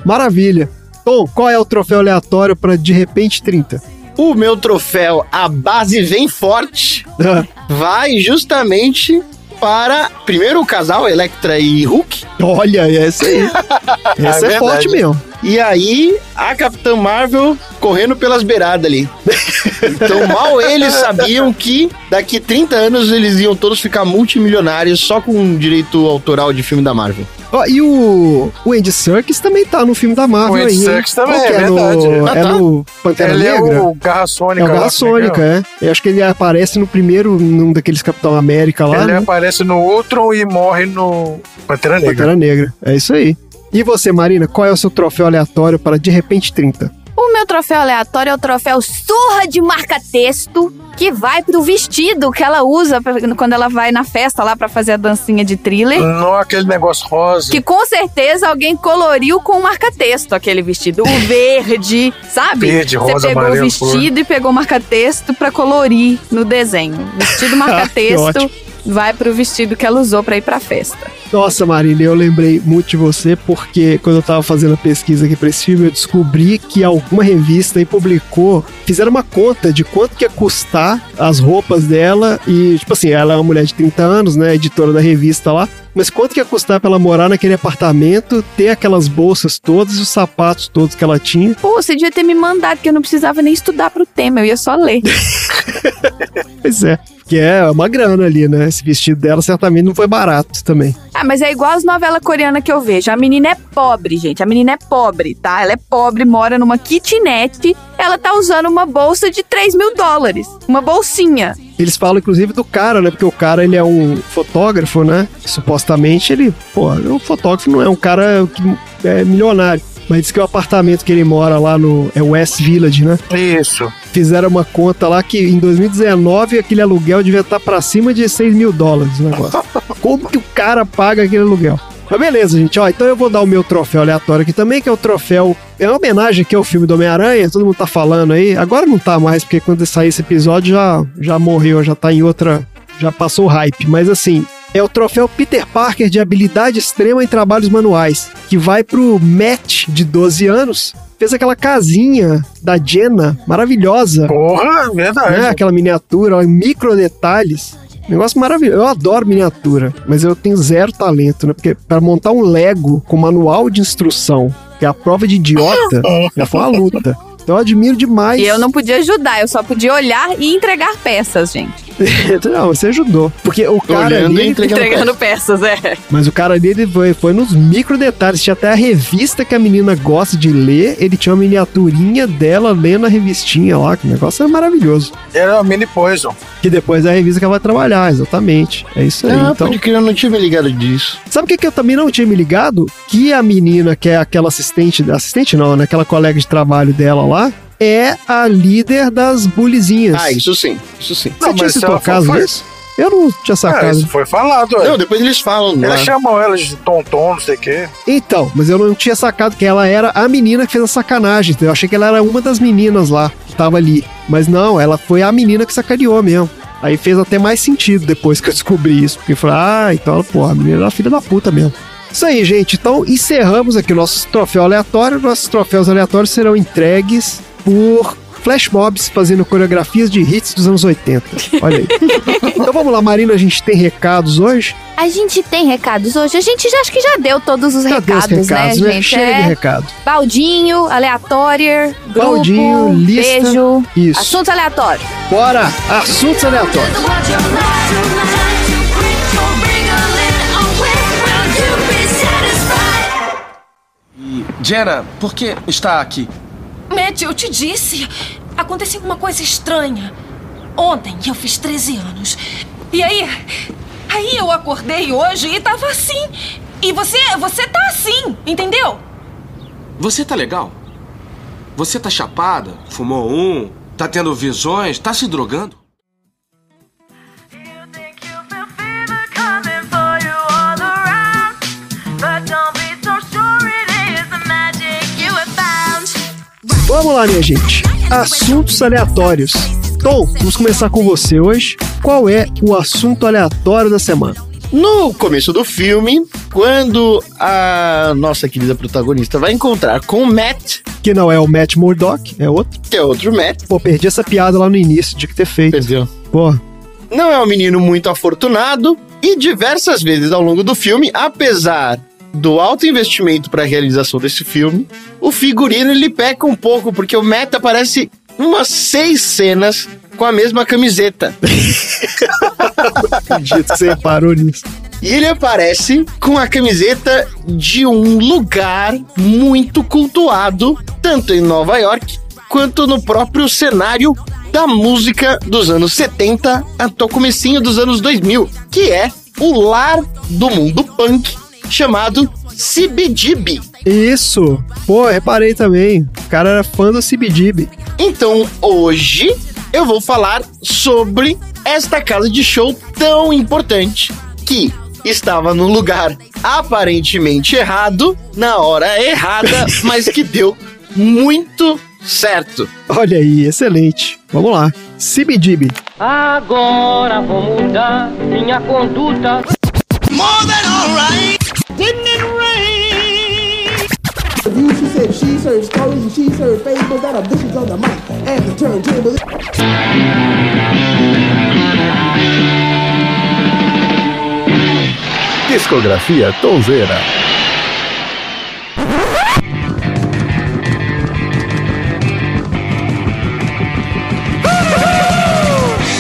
Maravilha. Tom, qual é o troféu aleatório para De Repente 30? O meu troféu, a base vem forte, Ah, vai justamente para primeiro o casal Electra e Hulk. Olha, essa aí. Essa é, verdade. forte mesmo. E aí, a Capitã Marvel correndo pelas beiradas ali. Então, mal eles sabiam que daqui 30 anos eles iam todos ficar multimilionários só com direito autoral de filme da Marvel. Ó, e o, o Andy Serkis também tá no filme da Marvel O Andy aí. Serkis também, que é verdade. No, Ah, é tá. no Pantera Ele é Negra? o Garra Sônica. É o Garra lá, Sônica, é. Eu acho que ele aparece no primeiro, num daqueles Capitão América lá, Ele né? aparece no Ultron e morre no Pantera Negra. Pantera Negra. É isso aí. E você, Marina, qual é o seu troféu aleatório para De Repente 30? O meu troféu aleatório é o troféu surra de marca-texto, que vai pro vestido que ela usa pra- quando ela vai na festa lá pra fazer a dancinha de thriller. Não aquele negócio rosa. Que com certeza alguém coloriu com marca-texto aquele vestido. O verde, sabe? Verde, Você rosa, pegou o amarelo, vestido e pegou marca-texto pra colorir no desenho. Vestido marca-texto ótimo. Vai pro vestido que ela usou pra ir pra festa. Nossa, Marina, eu lembrei muito de você porque quando eu tava fazendo a pesquisa aqui pra esse filme, eu descobri que alguma revista aí publicou, fizeram uma conta de quanto que ia custar as roupas dela e, tipo assim, ela é uma mulher de 30 anos, né, editora da revista lá, mas quanto que ia custar pra ela morar naquele apartamento, ter aquelas bolsas todas e os sapatos todos que ela tinha. Pô, você devia ter me mandado, que eu não precisava nem estudar pro tema, eu ia só ler. Pois é, que é uma grana ali, né, esse vestido dela certamente não foi barato também. Ah, mas é igual as novelas coreanas que eu vejo. A menina é pobre, gente. A menina é pobre, tá? Ela é pobre, mora numa kitnet. Ela tá usando uma bolsa de 3 mil dólares. Uma bolsinha. Eles falam, inclusive, do cara, né? Porque o cara, ele é um fotógrafo, né? Supostamente, ele... Pô, o fotógrafo não é um cara que é milionário. Mas diz que o apartamento que ele mora lá no... É West Village, né? Isso. Fizeram uma conta lá que em 2019 aquele aluguel devia estar pra cima de 6 mil dólares o negócio. Como que o cara paga aquele aluguel? Mas beleza, gente. Ó, então eu vou dar o meu troféu aleatório aqui também, que é o troféu. É uma homenagem aqui ao filme do Homem-Aranha, todo mundo tá falando aí. Agora não tá mais, porque quando sair esse episódio já, já morreu, já tá em outra. Já passou o hype. Mas assim, é o troféu Peter Parker de habilidade extrema em trabalhos manuais, que vai pro Matt, de 12 anos. Fez aquela casinha da Jenna, maravilhosa. Porra, verdade. Né? Aquela miniatura, ó, micro detalhes. Negócio maravilhoso. Eu adoro miniatura, mas eu tenho zero talento, né? Porque para montar um Lego com manual de instrução, que é a prova de idiota, já foi uma luta. Então eu admiro demais. E eu não podia ajudar, eu só podia olhar e entregar peças, gente. não, você ajudou. Porque o cara Olhando ali, entregando Entregando peças, é. Mas o cara ali ele foi, foi nos micro detalhes. Tinha até a revista que a menina gosta de ler. Ele tinha uma miniaturinha dela lendo a revistinha lá. Que o negócio era maravilhoso. Era o Mini Poison. Que depois é a revista que ela vai trabalhar, exatamente. É isso aí. Ah, então, pode crer, eu não tinha me ligado disso. Sabe o que, que eu também não tinha me ligado? Que a menina, que é aquela assistente, assistente não, né? Aquela colega de trabalho dela lá, é a líder das bulizinhas. Ah, isso sim, isso sim. Você tinha mas se se ela tocado for- foi- nisso? Eu não tinha Ah, sacado. isso foi falado, ué. Não, depois eles falam. lá. Eles chamam elas de tonton, não sei o quê. Então, mas eu não tinha sacado que ela era a menina que fez a sacanagem. Eu achei que ela era uma das meninas lá que tava ali. Mas não, ela foi a menina que sacaneou mesmo. Aí fez até mais sentido depois que eu descobri isso. Porque eu falei, ah, então, ela, pô, a menina era filha da puta mesmo. Isso aí, gente. Então encerramos aqui o nosso troféu aleatório. Nossos troféus aleatórios serão entregues por Flash Mobs fazendo coreografias de hits dos anos 80. Olha aí. então vamos lá, Marina, a gente tem recados hoje. A gente tem recados hoje. A gente já acho que já deu todos os Já deu os recados, recados, né, né? gente? Chega É de recado. Baldinho, aleatório, grupo, Baldinho, lista. beijo, Isso. assuntos aleatórios. Bora! Assuntos aleatórios. Jenna, por que está aqui? Matt, eu te disse. Aconteceu uma coisa estranha. Ontem eu fiz 13 anos. E aí. Aí eu acordei hoje e tava assim. E você. Você tá assim, entendeu? Você tá legal? Você tá chapada? Fumou um? Tá tendo visões? Tá se drogando? Vamos lá, minha gente. Assuntos aleatórios. Tom, vamos começar com você hoje. Qual é o assunto aleatório da semana? No começo do filme, quando a nossa querida protagonista vai encontrar com o Matt, Que não é o Matt Murdock, é outro. que é outro Matt, Pô, perdi essa piada lá no início, de que ter feito. perdeu. Pô, Não é um menino muito afortunado e diversas vezes ao longo do filme, apesar do alto investimento para a realização desse filme, o figurino ele peca um pouco porque o Matt aparece umas seis cenas com a mesma camiseta. acredito que você reparou nisso. E ele aparece com a camiseta de um lugar muito cultuado, tanto em Nova York quanto no próprio cenário da música dos anos 70 até o comecinho dos anos 2000, que é o lar do mundo punk chamado CBGB. Isso. Pô, reparei também. O cara era fã do CBGB. Então, hoje eu vou falar sobre esta casa de show tão importante que estava no lugar aparentemente errado, na hora errada, mas que deu muito certo. Olha aí, excelente. Vamos lá. CBGB. Agora vou mudar minha conduta. She said she serves stories and she serves fables that are vicious on the mic and the turntable. Discografia Tonzeira.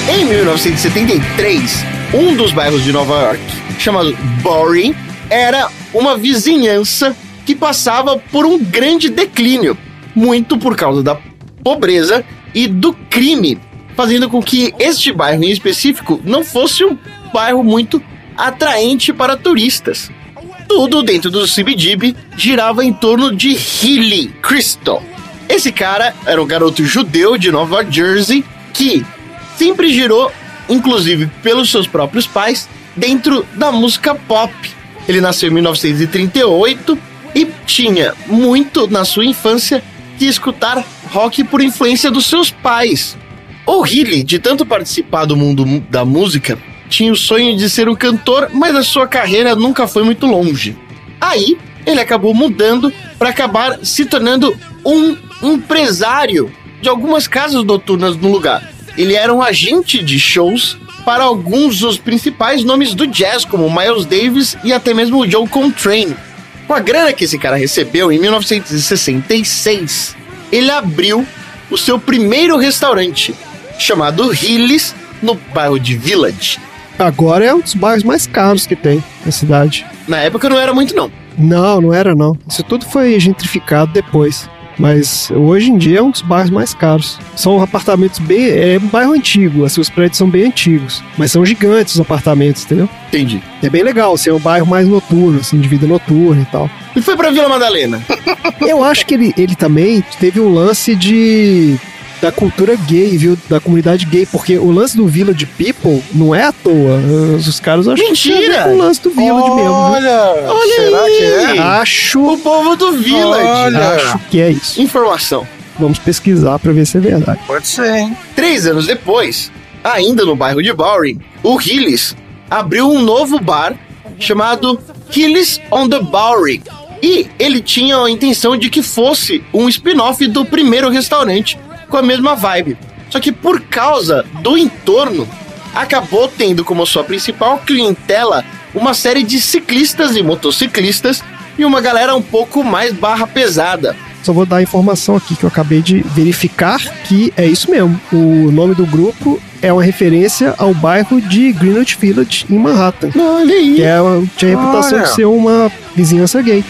Em 1973, um dos bairros de Nova York, chamado Bowery, era uma vizinhança que passava por um grande declínio, muito por causa da pobreza e do crime, fazendo com que este bairro em específico não fosse um bairro muito atraente para turistas. Tudo dentro do CBGB girava em torno de Healy Crystal. Esse cara era um garoto judeu de Nova Jersey que sempre girou, inclusive pelos seus próprios pais, dentro da música pop. Ele nasceu em 1938 e tinha muito na sua infância que escutar rock por influência dos seus pais. O Healy, de tanto participar do mundo mu- da música, tinha o sonho de ser um cantor, mas a sua carreira nunca foi muito longe. Aí, ele acabou mudando para acabar se tornando um empresário de algumas casas noturnas no lugar. Ele era um agente de shows para alguns dos principais nomes do jazz, como Miles Davis e até mesmo o Joe Coltrane. Com a grana que esse cara recebeu em 1966, ele abriu o seu primeiro restaurante, chamado Hillis, no bairro de Village. Agora é um dos bairros mais caros que tem na cidade. Na época não era muito, não. Não, não era não. Isso tudo foi gentrificado depois. Mas hoje em dia é um dos bairros mais caros. São apartamentos bem. É um bairro antigo, assim, os prédios são bem antigos. Mas são gigantes os apartamentos, entendeu? Entendi. É bem legal, assim, é um bairro mais noturno, assim, de vida noturna e tal. E foi pra Vila Madalena. Eu acho que ele, ele também teve um lance de. Da cultura gay, viu? Da comunidade gay, porque o lance do Village People não é à toa. Os caras acham que Mentira! com o lance do Village mesmo. viu? Olha, Olha será aí! que é? Acho, O povo do Village. Olha. acho que é isso. Informação. Vamos pesquisar pra ver se é verdade. Pode ser, hein? Três anos depois, ainda no bairro de Bowery, o Hillis abriu um novo bar chamado Hillis on the Bowery. E ele tinha a intenção de que fosse um spin-off do primeiro restaurante com a mesma vibe. Só que por causa do entorno, acabou tendo como sua principal clientela uma série de ciclistas e motociclistas e uma galera um pouco mais barra pesada. Só vou dar a informação aqui que eu acabei de verificar que é isso mesmo. O nome do grupo é uma referência ao bairro de Greenwich Village, em Manhattan. Olha aí. Que é, tinha a reputação Olha. de ser uma vizinhança gay.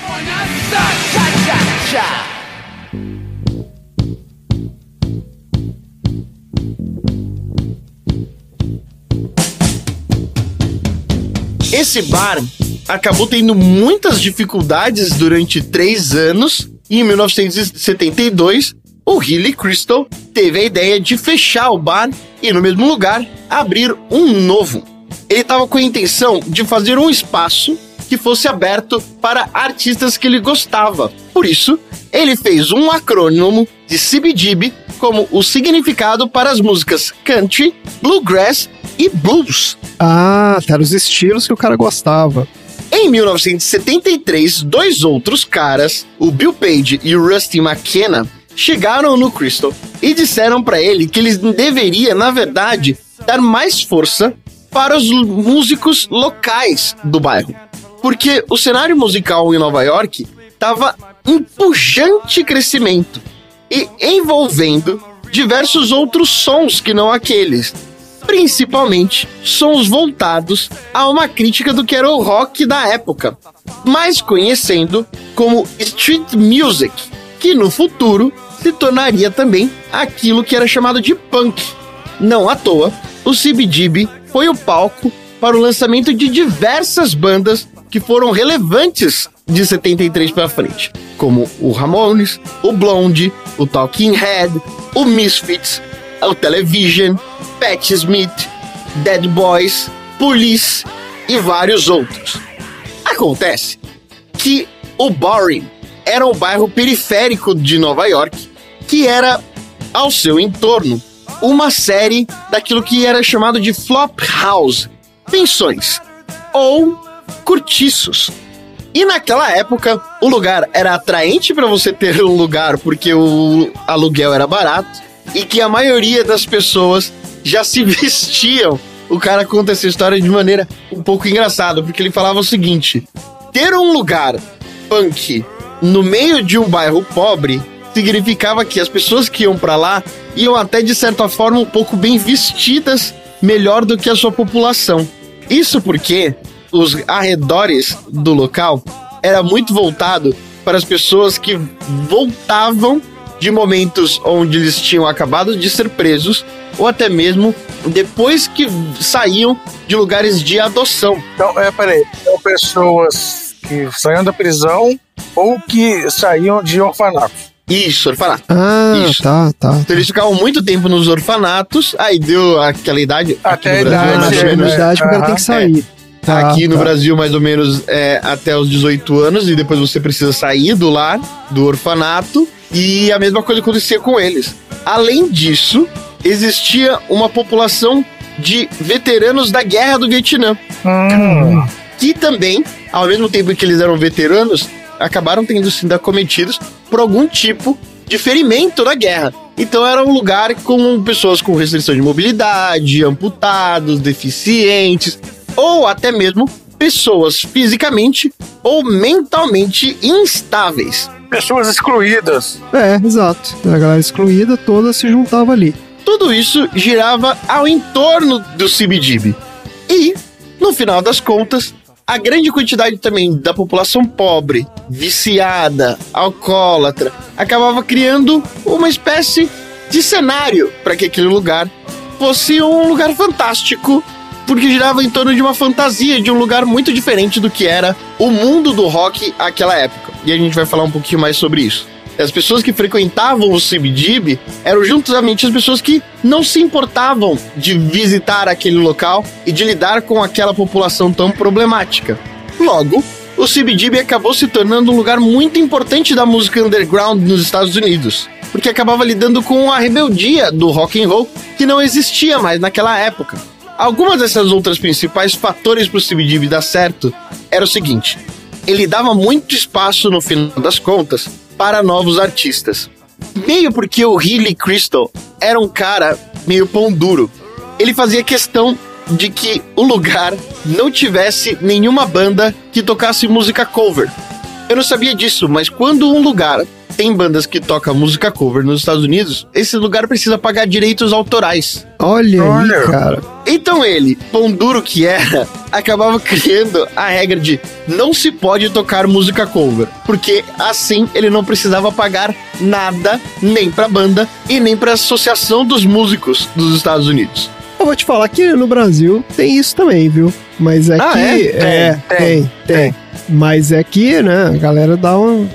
Esse bar acabou tendo muitas dificuldades durante três anos e em 1972 o Hilly Crystal teve a ideia de fechar o bar e no mesmo lugar abrir um novo. Ele estava com a intenção de fazer um espaço que fosse aberto para artistas que ele gostava. Por isso, ele fez um acrônimo de CBGB como o significado para as músicas country, bluegrass e blues. Ah, tá, eram os estilos que o cara gostava. Em 1973, dois outros caras, o Bill Page e o Rusty McKenna, chegaram no Crystal e disseram pra ele que eles deveria, na verdade, dar mais força para os músicos locais do bairro. Porque o cenário musical em Nova York estava em pujante crescimento e envolvendo diversos outros sons que não aqueles principalmente sons voltados a uma crítica do que era o rock da época, mais conhecendo como street music, que no futuro se tornaria também aquilo que era chamado de punk. Não à toa, o CBGB foi o palco para o lançamento de diversas bandas que foram relevantes de 73 para frente, como o Ramones, o Blonde, o Talking Head, o Misfits, o Television, Pat Smith, Dead Boys, Police e vários outros. Acontece que o Boring era o bairro periférico de Nova York, que era ao seu entorno uma série daquilo que era chamado de flop house, pensões ou cortiços. E naquela época, o lugar era atraente para você ter um lugar porque o aluguel era barato e que a maioria das pessoas já se vestiam. O cara conta essa história de maneira um pouco engraçada, porque ele falava o seguinte: ter um lugar punk no meio de um bairro pobre significava que as pessoas que iam para lá iam até de certa forma um pouco bem vestidas, melhor do que a sua população. Isso porque os arredores do local era muito voltado para as pessoas que voltavam de momentos onde eles tinham acabado de ser presos ou até mesmo depois que saíam de lugares de adoção. Então, é, peraí. São pessoas que saíam da prisão ou que saíam de orfanato. Isso, orfanato. Ah, Isso. tá, tá. Então eles ficavam muito tempo nos orfanatos, aí deu aquela idade. Até a Brasil, idade, mais ou é, menos, idade que o cara tem que sair. Ah, Aqui no tá. Brasil, mais ou menos, é até os 18 anos, e depois você precisa sair do lar, do orfanato, e a mesma coisa acontecia com eles. Além disso, existia uma população de veteranos da guerra do Vietnã. Que também, ao mesmo tempo que eles eram veteranos, acabaram tendo sido acometidos por algum tipo de ferimento na guerra. Então era um lugar com pessoas com restrição de mobilidade, amputados, deficientes, ou até mesmo pessoas fisicamente ou mentalmente instáveis. Pessoas excluídas. É, exato. A galera excluída toda se juntava ali. Tudo isso girava ao entorno do CBGB. E, no final das contas, a grande quantidade também da população pobre, viciada, alcoólatra, acabava criando uma espécie de cenário para que aquele lugar fosse um lugar fantástico, porque girava em torno de uma fantasia, de um lugar muito diferente do que era o mundo do rock àquela época. E a gente vai falar um pouquinho mais sobre isso. As pessoas que frequentavam o CBGB eram juntamente as pessoas que não se importavam de visitar aquele local e de lidar com aquela população tão problemática. Logo, o CBGB acabou se tornando um lugar muito importante da música underground nos Estados Unidos, porque acabava lidando com a rebeldia do rock and roll que não existia mais naquela época. Algumas dessas outras principais fatores para o CBGB dar certo era o seguinte: ele dava muito espaço no final das contas para novos artistas. Meio porque o Healy Crystal era um cara meio pão duro. Ele fazia questão de que o lugar não tivesse nenhuma banda que tocasse música cover. Eu não sabia disso, mas quando um lugar tem bandas que tocam música cover nos Estados Unidos, esse lugar precisa pagar direitos autorais. Olha, aí, cara. Então ele, pão duro que era, acabava criando a regra de não se pode tocar música cover, porque assim ele não precisava pagar nada nem pra banda e nem pra associação dos músicos dos Estados Unidos. Eu vou te falar que no Brasil tem isso também, viu? Mas é Ah, que. é? É, tem, tem, Mas é que, né, a galera dá uma.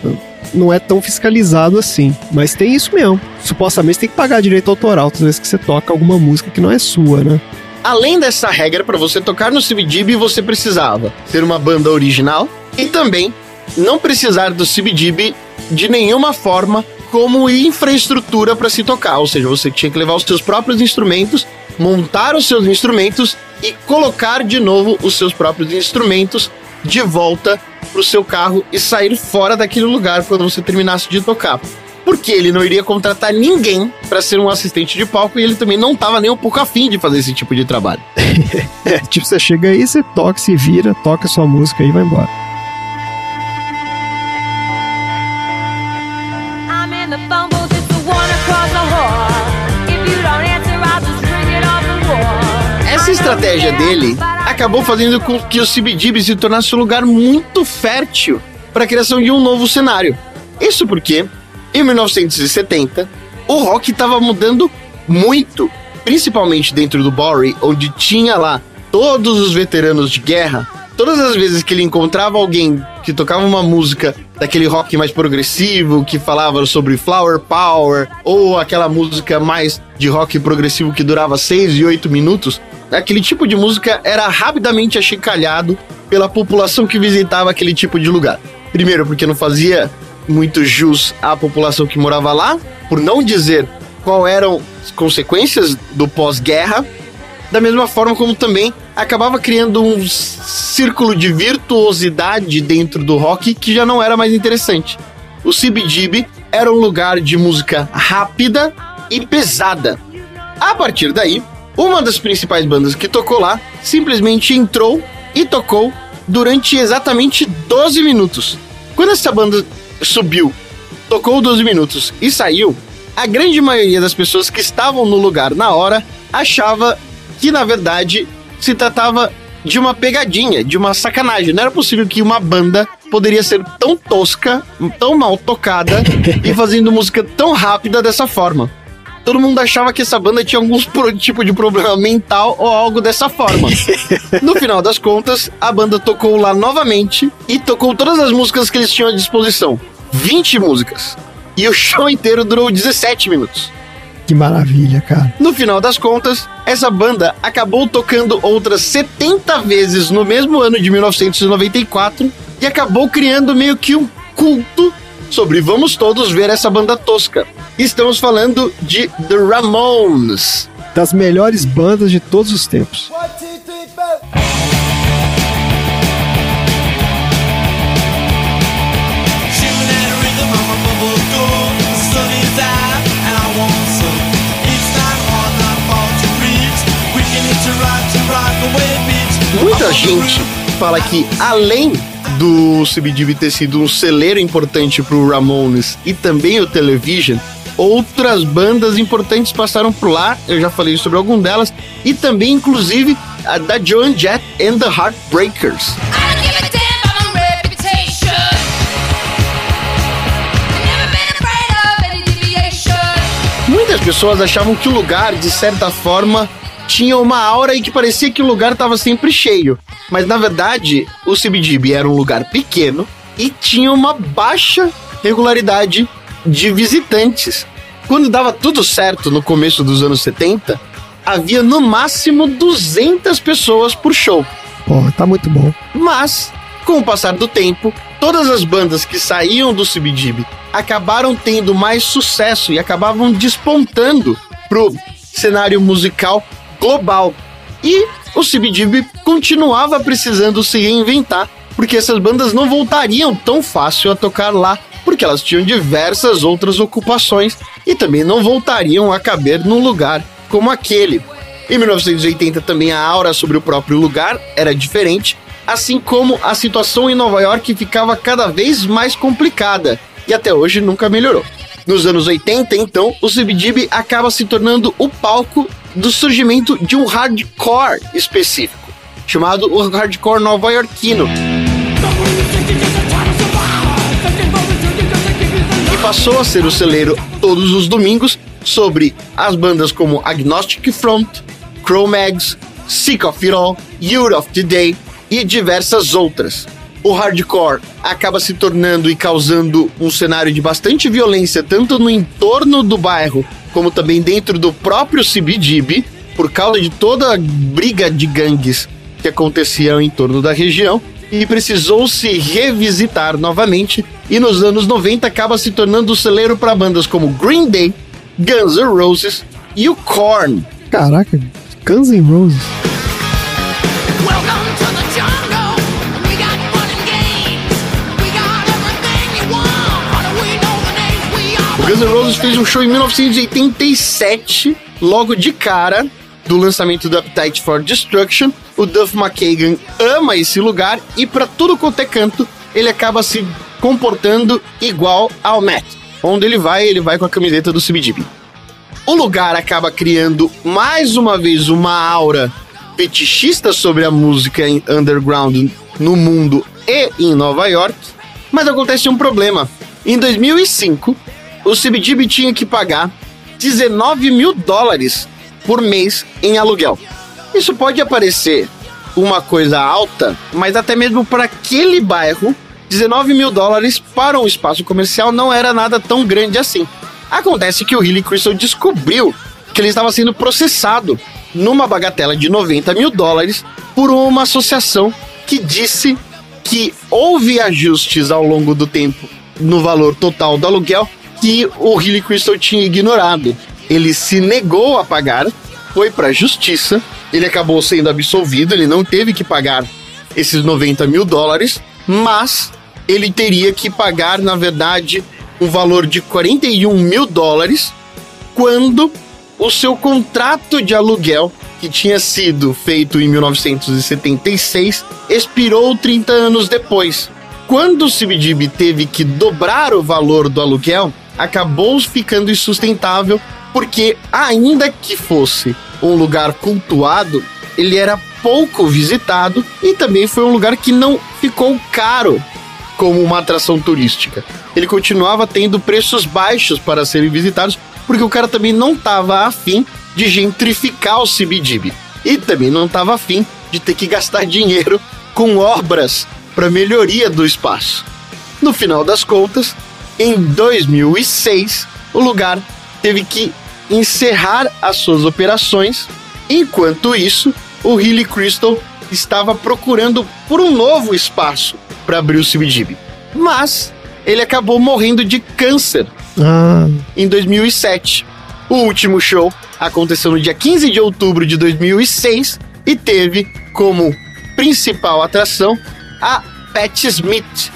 Não é tão fiscalizado assim. Mas tem isso mesmo. Supostamente tem que pagar direito autoral toda vez que você toca alguma música que não é sua, né? Além dessa regra, para você tocar no CBGB, você precisava ter uma banda original e também não precisar do CBGB de nenhuma forma como infraestrutura para se tocar. Ou seja, você tinha que levar os seus próprios instrumentos, montar os seus instrumentos e colocar de novo os seus próprios instrumentos de volta pro seu carro e sair fora daquele lugar quando você terminasse de tocar. Porque ele não iria contratar ninguém para ser um assistente de palco e ele também não tava nem um pouco afim de fazer esse tipo de trabalho. É, tipo, você chega aí, você toca, se vira, toca sua música e vai embora. Estratégia dele acabou fazendo com que o CBGB se tornasse um lugar muito fértil para a criação de um novo cenário. Isso porque, em 1970, o rock estava mudando muito, principalmente dentro do Bowery, onde tinha lá todos os veteranos de guerra. Todas as vezes que ele encontrava alguém que tocava uma música daquele rock mais progressivo, que falava sobre flower power, ou aquela música mais de rock progressivo que durava 6 e 8 minutos, aquele tipo de música era rapidamente achicalhado pela população que visitava aquele tipo de lugar. Primeiro, porque não fazia muito jus à população que morava lá, por não dizer qual eram as consequências do pós-guerra, da mesma forma como também acabava criando um círculo de virtuosidade dentro do rock que já não era mais interessante. O CBGB era um lugar de música rápida e pesada. A partir daí, uma das principais bandas que tocou lá simplesmente entrou e tocou durante exatamente 12 minutos. Quando essa banda subiu, tocou 12 minutos e saiu, a grande maioria das pessoas que estavam no lugar na hora achava que na verdade se tratava de uma pegadinha, de uma sacanagem. Não era possível que uma banda poderia ser tão tosca, tão mal tocada e fazendo música tão rápida dessa forma. Todo mundo achava que essa banda tinha algum tipo de problema mental ou algo dessa forma. No final das contas, a banda tocou lá novamente e tocou todas as músicas que eles tinham à disposição. 20 músicas. E o show inteiro durou 17 minutos. Que maravilha, cara. No final das contas, essa banda acabou tocando outras 70 vezes no mesmo ano de 1994 e acabou criando meio que um culto sobre vamos todos ver essa banda tosca. Estamos falando de The Ramones. Das melhores bandas de todos os tempos. Muita gente fala que além do CBGB ter sido um celeiro importante pro Ramones e também o Television, outras bandas importantes passaram por lá, eu já falei sobre algum delas, e também inclusive a da Joan Jett and the Heartbreakers. Muitas pessoas achavam que o lugar, de certa forma, tinha uma aura e que parecia que o lugar estava sempre cheio. Mas na verdade, o CBGB era um lugar pequeno e tinha uma baixa regularidade de visitantes. Quando dava tudo certo no começo dos anos 70, havia no máximo 200 pessoas por show. Pô, tá muito bom. Mas, com o passar do tempo, todas as bandas que saíam do CBGB acabaram tendo mais sucesso e acabavam despontando pro cenário musical global. E o CBGB continuava precisando se reinventar, porque essas bandas não voltariam tão fácil a tocar lá, porque elas tinham diversas outras ocupações e também não voltariam a caber num lugar como aquele. Em 1980 também a aura sobre o próprio lugar era diferente, assim como a situação em Nova York ficava cada vez mais complicada e até hoje nunca melhorou. Nos anos 80, então, o CBGB acaba se tornando o palco do surgimento de um hardcore específico, chamado o hardcore nova-iorquino. E passou a ser o celeiro todos os domingos sobre as bandas como Agnostic Front, Cro-Mags, Sick of It All, Youth of the Day e diversas outras. O hardcore acaba se tornando e causando um cenário de bastante violência, tanto no entorno do bairro, como também dentro do próprio CBGB, por causa de toda a briga de gangues que acontecia em torno da região, e precisou se revisitar novamente, e nos anos 90 acaba se tornando o celeiro para bandas como Green Day, Guns N' Roses e o Korn. Caraca, Guns N' Roses. Guns N' Roses fez um show em 1987, logo de cara do lançamento do Appetite for Destruction. O Duff McKagan ama esse lugar e para tudo quanto é canto, ele acaba se comportando igual ao Matt. Onde ele vai, ele vai com a camiseta do CBGB. O lugar acaba criando mais uma vez uma aura fetichista sobre a música underground no mundo e em Nova York, mas acontece um problema. Em 2005, o CBGB tinha que pagar 19 mil dólares por mês em aluguel. Isso pode parecer uma coisa alta, mas até mesmo para aquele bairro, 19 mil dólares para um espaço comercial não era nada tão grande assim. Acontece que o Hilly Crystal descobriu que ele estava sendo processado numa bagatela de 90 mil dólares por uma associação que disse que houve ajustes ao longo do tempo no valor total do aluguel que o Hilly Crystal tinha ignorado. Ele se negou a pagar, foi para a justiça, ele acabou sendo absolvido, ele não teve que pagar esses 90 mil dólares, mas ele teria que pagar, na verdade, um valor de 41 mil dólares quando o seu contrato de aluguel, que tinha sido feito em 1976, expirou 30 anos depois. Quando o CBGB teve que dobrar o valor do aluguel, acabou ficando insustentável, porque ainda que fosse um lugar cultuado, ele era pouco visitado e também foi um lugar que não ficou caro como uma atração turística. Ele continuava tendo preços baixos para serem visitados, porque o cara também não estava afim de gentrificar o CBGB. E também não estava afim de ter que gastar dinheiro com obras para melhoria do espaço. No final das contas, em 2006, o lugar teve que encerrar as suas operações. Enquanto isso, o Hilly Crystal estava procurando por um novo espaço para abrir o CBGB. Mas ele acabou morrendo de câncer Ah, em 2007. O último show aconteceu no dia 15 de outubro de 2006 e teve como principal atração a Pat Smith,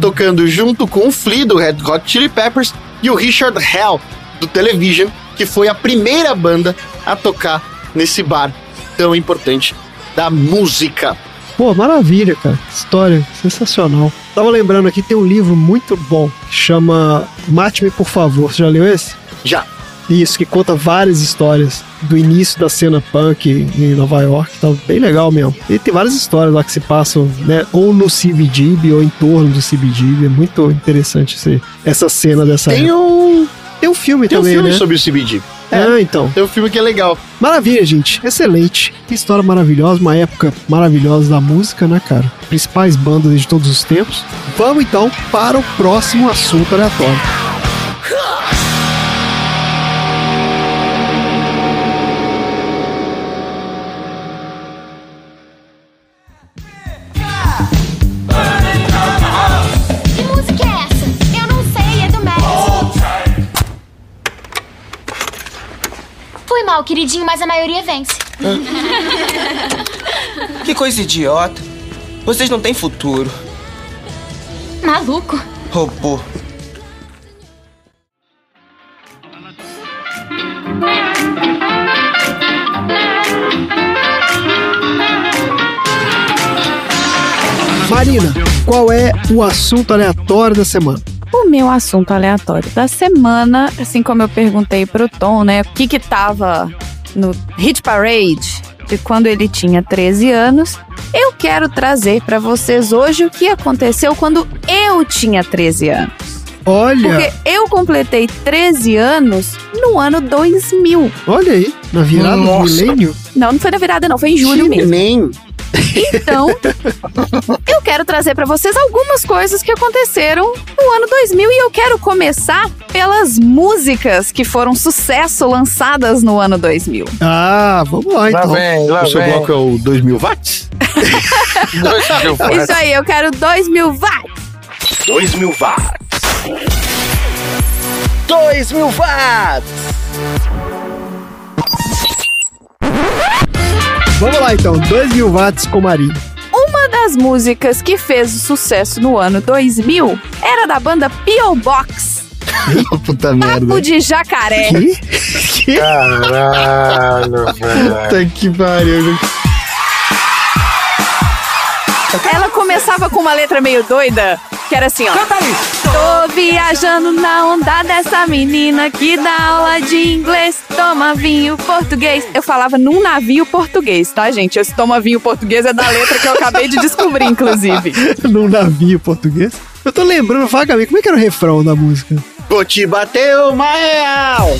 tocando junto com o Flea do Red Hot Chili Peppers e o Richard Hell do Television, que foi a primeira banda a tocar nesse bar tão importante da música. pô, maravilha, cara. História sensacional. Tava lembrando aqui, tem um livro muito bom que chama Mate-me, por favor. Você já leu esse? Já. Isso, que conta várias histórias do início da cena punk em Nova York. Tá bem legal mesmo. E tem várias histórias lá que se passam, né? Ou no CBGB ou em torno do CBGB. É muito interessante esse, essa cena dessa Tem época. um, Tem um filme tem um também, filme né? sobre o CBD. Ah, então. Tem um filme que é legal. Maravilha, gente. Excelente. Que história maravilhosa, uma época maravilhosa da música, né, cara? Principais bandas de todos os tempos. Vamos então para o próximo assunto aleatório. Mal, queridinho, mas a maioria vence. Que coisa idiota. Vocês não têm futuro. Maluco. Robô. Marina, qual é o assunto aleatório da semana? O meu assunto aleatório da semana, assim como eu perguntei pro Tom, né, o que que tava no Hit Parade de quando ele tinha 13 anos, eu quero trazer pra vocês hoje o que aconteceu quando eu tinha 13 anos. Olha, Porque eu completei 13 anos no ano 2000. olha aí, na virada do Nossa. milênio. Não, não foi na virada não, foi em julho mesmo. Nem. Então, eu quero trazer pra vocês algumas coisas que aconteceram no ano 2000 e eu quero começar pelas músicas que foram sucesso lançadas no ano 2000. Ah, vamos lá Lá então. vem, lá O seu vem. bloco é o 2000 watts? Dois mil watts. Isso aí, eu quero 2000 watts. 2000 watts. 2000 watts. Vamos lá então, 2 mil watts com Marina. Uma das músicas que fez sucesso no ano 2000 era da banda P.O. Box, Puta merda. Papo de Jacaré. Que? que? Caralho, velho. Puta que pariu. Ela começava com uma letra meio doida, que era assim, ó. Tô viajando na onda dessa menina que dá aula de inglês, toma vinho português. Eu falava num navio português, tá, gente? Esse toma vinho português é da letra que eu acabei de descobrir, inclusive. Num navio português. Eu tô lembrando vagamente, como é que era o refrão da música? Vou te bater uma real.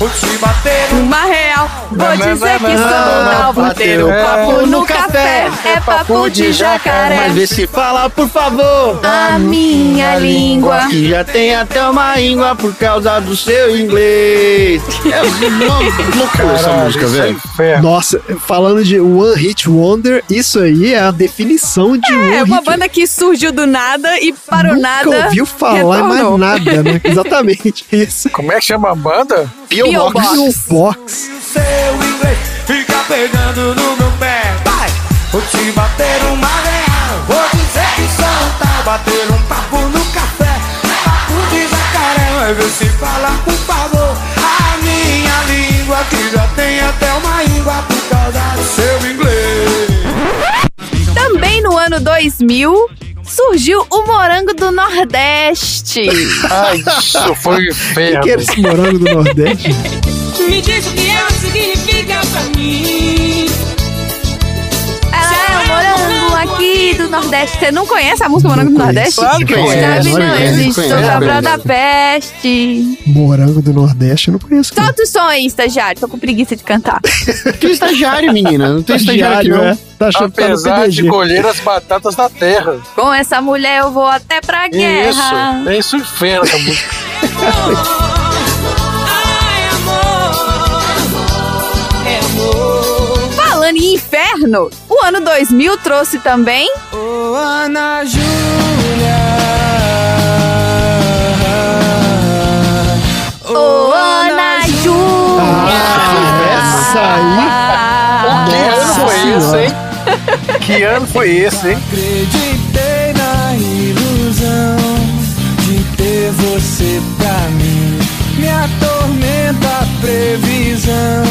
Uma real, vou dizer que sou tal, vou ter um papo no café, é papo de jacaré. Mas vê se fala, por favor. A minha língua. Que já tem até uma língua por causa do seu inglês. É uma loucura essa música, é velho. Nossa, falando de One Hit Wonder, isso aí é a definição de One É uma Hit banda que surgiu do nada e parou Nunca ouviu falar retornou. mais nada, né? Exatamente isso. Como é que chama a banda? P.O. Box. P.O. Box. Seu inglês fica pegando no meu pé. Vai, vou te bater uma real. Vou dizer que sou tal. Bater um papo no café. Papo de jacaré. Mas vê se fala, por favor. A minha língua que já tem até uma língua por causa do seu inglês. Também no ano 2000 surgiu o Morango do Nordeste. Ai, isso foi um O que era esse morango do Nordeste? Me diz o que ela significa pra mim. Nordeste. Você não conhece a música Morango do Nordeste? Claro que conheço, Sabe, não existe, sou da peste. Morango do Nordeste, eu não conheço. Solta o som aí, estagiário. Tô com preguiça de cantar. Tem estagiário, menina. Não tem estagiário aqui, não. é. Tá achando tá Apesar de colher as batatas da terra. Com essa mulher eu vou até pra guerra. Isso, é isso inferno essa música. ano. O ano 2000 trouxe também. Ô, Ana Júlia. Ô, Ana Júlia. essa aí. Que ano Nossa foi esse, Senhora. hein? Que ano foi esse, hein? Acreditei na ilusão de ter você pra mim. Me atormenta a previsão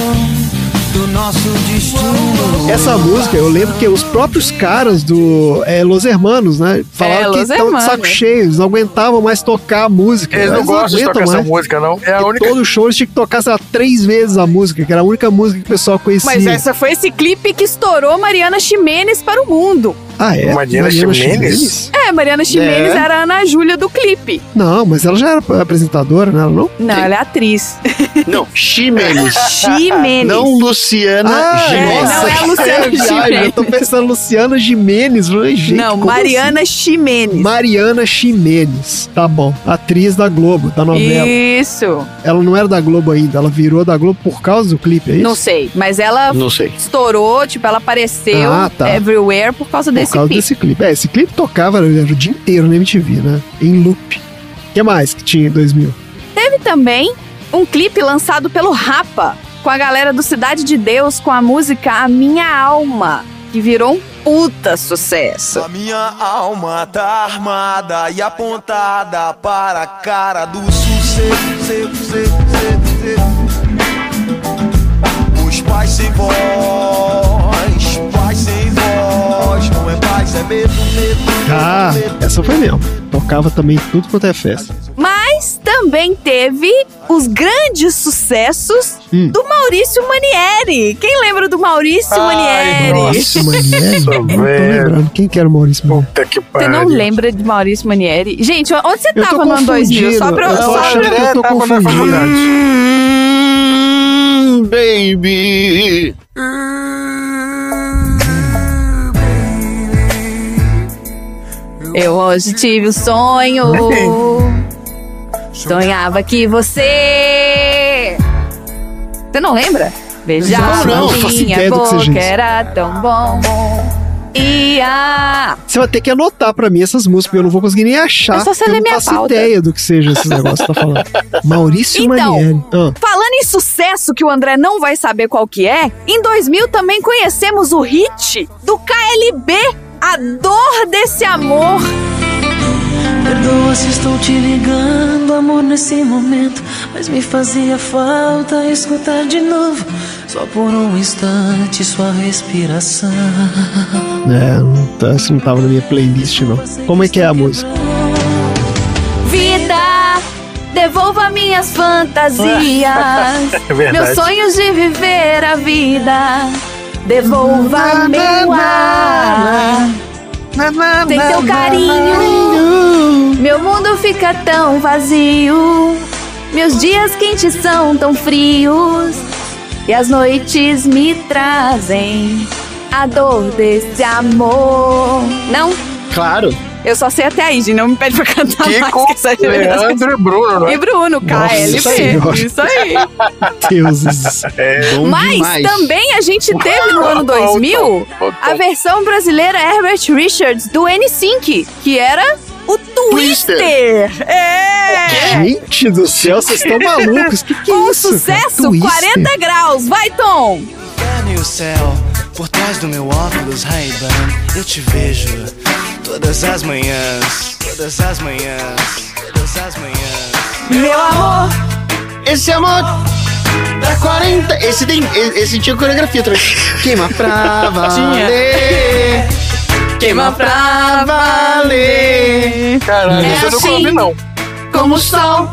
do nosso destino. Essa música, eu lembro que os próprios caras do é, Los Hermanos, né? Falaram que Los estavam de saco cheio, eles não aguentavam mais tocar a música. Eles não Eles gostam de tocar essa mais. música, não. É a única. Todo show eles tinham que tocar, sei lá, três vezes a música, que era a única música que o pessoal conhecia. Mas essa foi esse clipe que estourou Mariana Ximenes para o mundo. Ah, é? Mariana Ximenes? É, Mariana Ximenes É. era a Ana Do clipe. Não, mas ela já era apresentadora, né? Ela não? Não, ela é atriz. Não, Ximenes. Ximenes. Não Luciana Ah, Gimenez. não é a Luciana Gimenez. Eu tô pensando Luciana Gimenez. falei, Gente, Não, Mariana Ximenes. assim? Mariana Ximenes. Tá bom. Atriz da Globo, da novela. Isso. Ela não era da Globo ainda, ela virou da Globo por causa do clipe, é isso? Não sei, mas ela Não sei. estourou, tipo, ela apareceu Ah, tá. everywhere por causa Por desse causa clipe. desse clipe. É, esse clipe tocava o dia inteiro na MTV, né? Em loop. O que mais que tinha em 2000? Teve também um clipe lançado pelo Rapa, com a galera do Cidade de Deus, com a música A Minha Alma, que virou um puta sucesso. A minha alma tá armada e apontada para a cara do sucesso. Os pais sem voz, pais sem voz, não é paz, é medo, medo. Ah, essa foi mesmo. Tocava também tudo quanto é festa. Mas também teve os grandes sucessos Hum. do Maurício Manieri. Quem lembra do Maurício Ai, Manieri? Nossa, Manieri. Não tô lembrando. Quem que era o Maurício Manieri? Puta que Você não lembra de Maurício Manieri? Gente, onde você Eu tava no ano 2000? Só pra eu... Eu tô só- achando que eu tô confundindo. Hum, baby. Eu hoje tive o sonho. Sonhava que você. Você não lembra? Beijar Não, não, minha seja boca era tão bom. E a. Você vai ter que anotar pra mim essas músicas, porque eu não vou conseguir nem achar. É só você eu ler não minha faço pauta. ideia do que seja esses negócios que você tá falando. Maurício Então, Manieri. Ah, Falando em sucesso que o André não vai saber qual que é, em 2000 também conhecemos o hit do KLB, A Dor Desse Amor. Perdoa se estou te ligando, amor, nesse momento. Mas me fazia falta escutar de novo, só por um instante, sua respiração. é, não tá, isso não tava na minha playlist, não. Como é que é a música? Vida, devolva minhas fantasias, É verdade. meus sonhos de viver a vida. Devolva meu ar. Sem teu carinho, meu mundo fica tão vazio. Meus dias quentes são tão frios. E as noites me trazem a dor desse amor. Não? Claro. Eu só sei até aí, gente. Não me pede pra cantar mais. Kiko, que essa Leandro e Bruno, não é? E Bruno, KLB. Senhora. Isso aí. Deuses. Bom Mas demais. também a gente teve no ano 2000 a versão brasileira Herbert Richards do N-Sync, que era o Twister. É! Gente do céu, vocês estão malucos. Que que é isso? cara? sucesso, Twister. 40 graus. Vai, Tom! Inferno e o céu, por trás do meu óculos Ray-Ban, eu te vejo todas as manhãs, todas as manhãs, todas as manhãs. Meu amor, Esse amor da 40. Esse tem. Esse tinha coreografia também. Queima pra valer. Queima pra valer. Caralho, É isso eu assim. ouvi, não. Como o sol.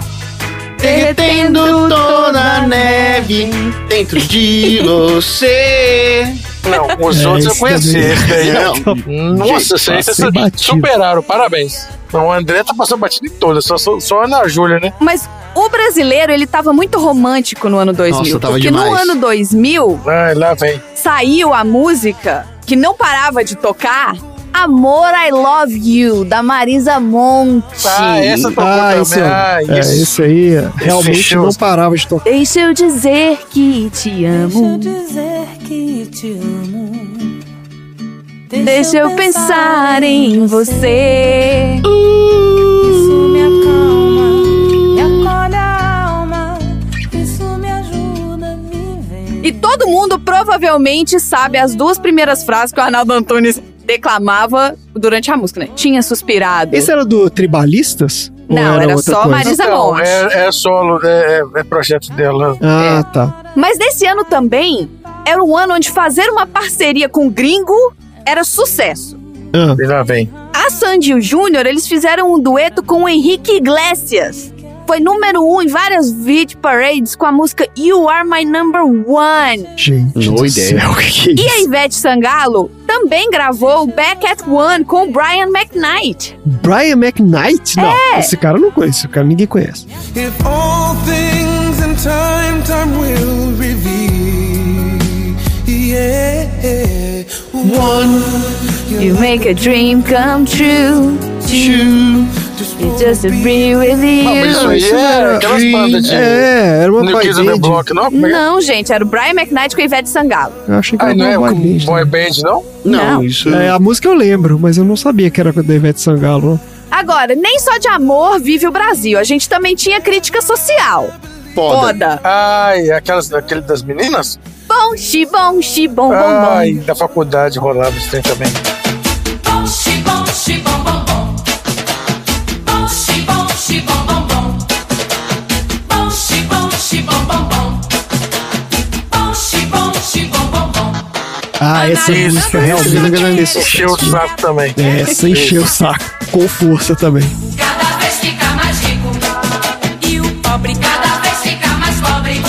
Derretendo toda a neve dentro de você. Não, os É, outros eu conheci. daí Não. não. Nossa, aí passei vocês superaram, parabéns. Não, o André tá passando batido em todas, só, só, só a Ana Júlia, né? mas o brasileiro, ele tava muito romântico no ano 2000. Nossa, tava porque no demais. ano 2000, Ai, lá vem. saiu a música que não parava de tocar. Amor, I Love You, da Marisa Monte. Ah, essa tocou Ah, também. esse, ah, é, isso. esse aí é, realmente Fechou. não parava de tocar. Deixa eu dizer que te amo. dizer que te amo. Deixa eu pensar em você. Isso me acalma, me acolhe a alma. Isso me ajuda a viver. E todo mundo provavelmente sabe as duas primeiras frases que o Arnaldo Antunes declamava durante a música, né? Tinha suspirado. Esse era do Tribalistas? Não, era outra só coisa? Marisa Não, Monte. é, é solo, é, é projeto dela. Ah, tá. Mas nesse ano também era um ano onde fazer uma parceria com gringo era sucesso. Ah. E vem. A Sandy e o Júnior, eles fizeram um dueto com o Henrique Iglesias. Foi número um em várias hit parades com a música You Are My Number One. Gente, No do ideia. céu, o que, é E isso? a Ivete Sangalo também gravou Back at One com o Brian McKnight. Brian McKnight? Não, É. esse cara eu não conheço, esse cara ninguém conhece. If all things in time, time will reveal. Yeah. One, You make a dream come true. Two, You just agree with Não, mas isso aí é aquelas bandas de. É, era uma New boy Kids on the band. Block, não? É é? Não, gente, era o Brian McKnight com a Ivete Sangalo. Eu achei que Ah, era não é boy band. boy band, não? Não, Não. isso. É, a música eu lembro, mas eu não sabia que era da Ivete Sangalo. não. Agora, nem só de amor vive o Brasil. A gente também tinha crítica social. Foda. Foda. Ai, aquelas, aquele das meninas? Bom, xi, bom, xi, bom, bom, Ai, bom. da faculdade rolava trem também. Bom, xi, bom, xi, bom, bom, bom, xi, bom, bom, bom. Bom, xi, bom, xi, bom, bom, bom. Bom, xi, bom, xi, bom, bom, bom. Ah, essa Isso, música realmente isso. Encheu o saco também. É, essa encheu o saco. Com força também. Cada vez fica mais rico. E o pobre cada vez fica mais pobre.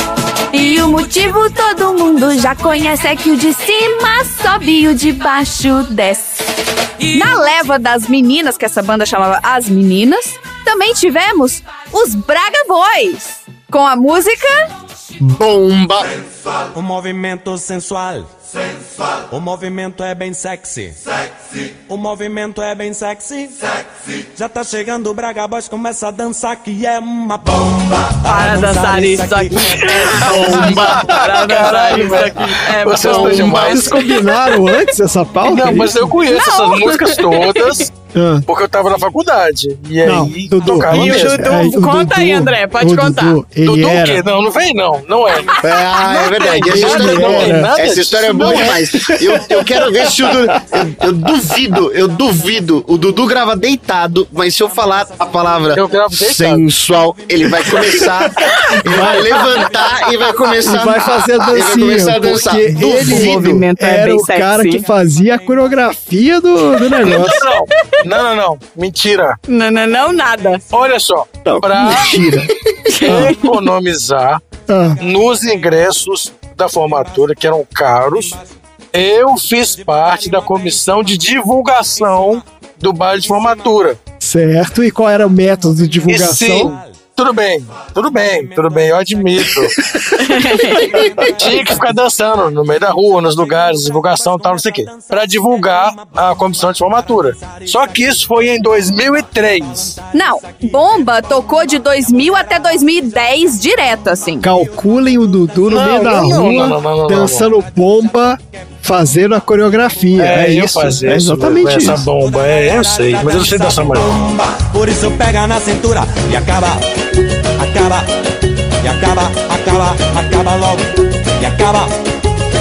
E o motivo todo mundo já conhece é que o de cima sobe e o de baixo desce. Na leva das meninas, que essa banda chamava As Meninas, também tivemos os Braga Boys. Com a música Bomba. O movimento sensual. Sensual. O movimento é bem sexy. Sexy. O movimento é bem sexy. Sexy. Já tá chegando o Braga Boys, começa a dançar que é uma bomba. Para dançar isso aqui é bomba. Para dançar isso aqui é Vocês estão Vocês combinaram antes essa pauta? Não, mas eu conheço Não. essas músicas todas Ah. porque eu tava na faculdade. E Não, aí Dudu, tocava e o mesmo. Dudu? É, o conta aí, Dudu- André, pode o contar. Dudu, ele Dudu o era... quê? Não, não vem não, não é. É, ah, é verdade. Essa Ele história, é boa. era. Nada Essa história é boa não é. demais. Eu, eu quero ver se o Dudu. Eu, eu duvido, eu duvido. O Dudu grava deitado, mas se eu falar a palavra Eu gravo deitado. sensual, ele vai começar, ele vai levantar e vai começar E vai fazer a Ele vai começar dancinha, a dançar. porque ele Duvido. movimento é era bem o cara sexy. que fazia a coreografia do, do negócio. Não, não, não, não. Mentira. Não, não, não, nada. Olha só. Não, Pra mentira. economizar Ah, nos ingressos da formatura, que eram caros, eu fiz parte da comissão de divulgação do baile de formatura. certo. E qual era o método de E sim, divulgação? Tudo bem, tudo bem, tudo bem, eu admito. Tinha que ficar dançando no meio da rua, nos lugares, divulgação e tal, não sei o quê, pra divulgar a comissão de formatura. Só que isso foi em 2003. Não, Bomba tocou de 2000 até 2010 direto, assim. Calculem o Dudu no Não, meio da não, não, rua, não, não, não, não, dançando bomba, fazendo a coreografia. É, eu isso. fazia é isso, exatamente essa isso. bomba, é, eu sei, mas eu não sei dançar mais. bomba. Por isso pega na cintura e acaba, acaba, e acaba, acaba, acaba logo. E acaba,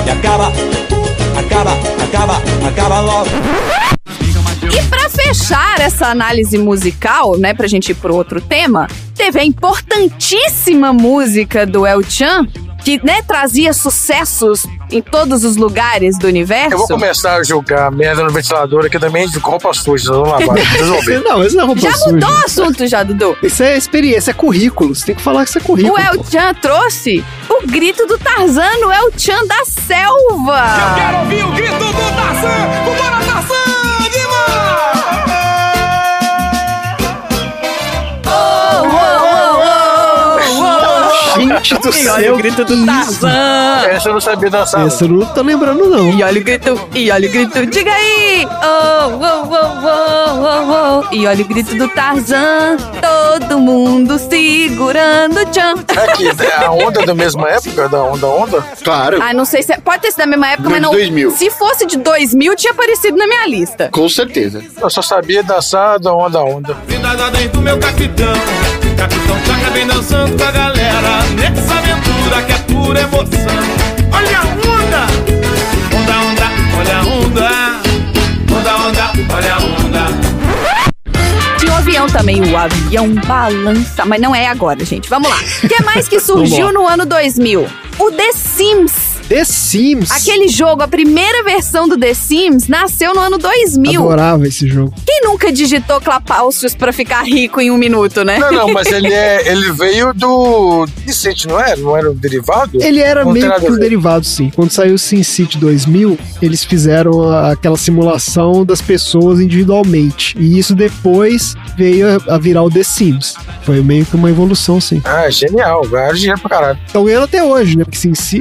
e acaba, acaba, acaba, acaba logo. E pra fechar essa análise musical, né, pra gente ir pro outro tema, teve a importantíssima música do El Chan, que, né, trazia sucessos em todos os lugares do universo. Eu vou começar a jogar merda no ventilador aqui também de roupa suja, vamos lá, vai, resolver. Não, isso não é roupa Já suja. mudou o assunto já, Dudu. Isso é experiência, é currículo. Você tem que falar que isso é currículo. O El Chan trouxe o grito do Tarzan no El Chan da selva. Quero ouvir o grito do Tarzan! Vambora, Tarzan! Gente do E olha o grito do Tarzan. Essa eu não sabia dançar. Essa eu não tô lembrando, não. E olha o grito, e olha o grito, diga aí! Oh, oh, oh, oh, oh, oh. E olha o grito do Tarzan, todo mundo segura segurando, tchan. É que é a onda da mesma época, da onda onda? Claro. Ah, não sei se. Pode ter sido da mesma época, mas não. 2000. Se fosse de 2000, tinha aparecido na minha lista. Com certeza. Eu só sabia dançar da onda onda. Vida dentro do meu capitão. Capitão Tchaca vem dançando com a galera. Nessa aventura que é pura emoção. Olha a onda! Onda, onda, olha a onda. Onda, onda, olha a onda. Tinha um avião também, o avião balança. Mas não é agora, gente. Vamos lá. O que mais que surgiu no ano 2000? O The Sims. The Sims. Aquele jogo, a primeira versão do The Sims, nasceu no ano 2000. Adorava esse jogo. Quem nunca digitou clapaucios pra ficar rico em um minuto, né? Não, não, mas ele, é, ele veio do Vicente, não era? Não era o derivado? Ele era Não meio que um derivado, sim. Quando saiu o SimCity 2000, eles fizeram aquela simulação das pessoas individualmente. E isso depois veio a, virar o The Sims. Foi meio que uma evolução, sim. Ah, genial. Ganharam dinheiro pra caralho. Estão ganhando até hoje, né? Porque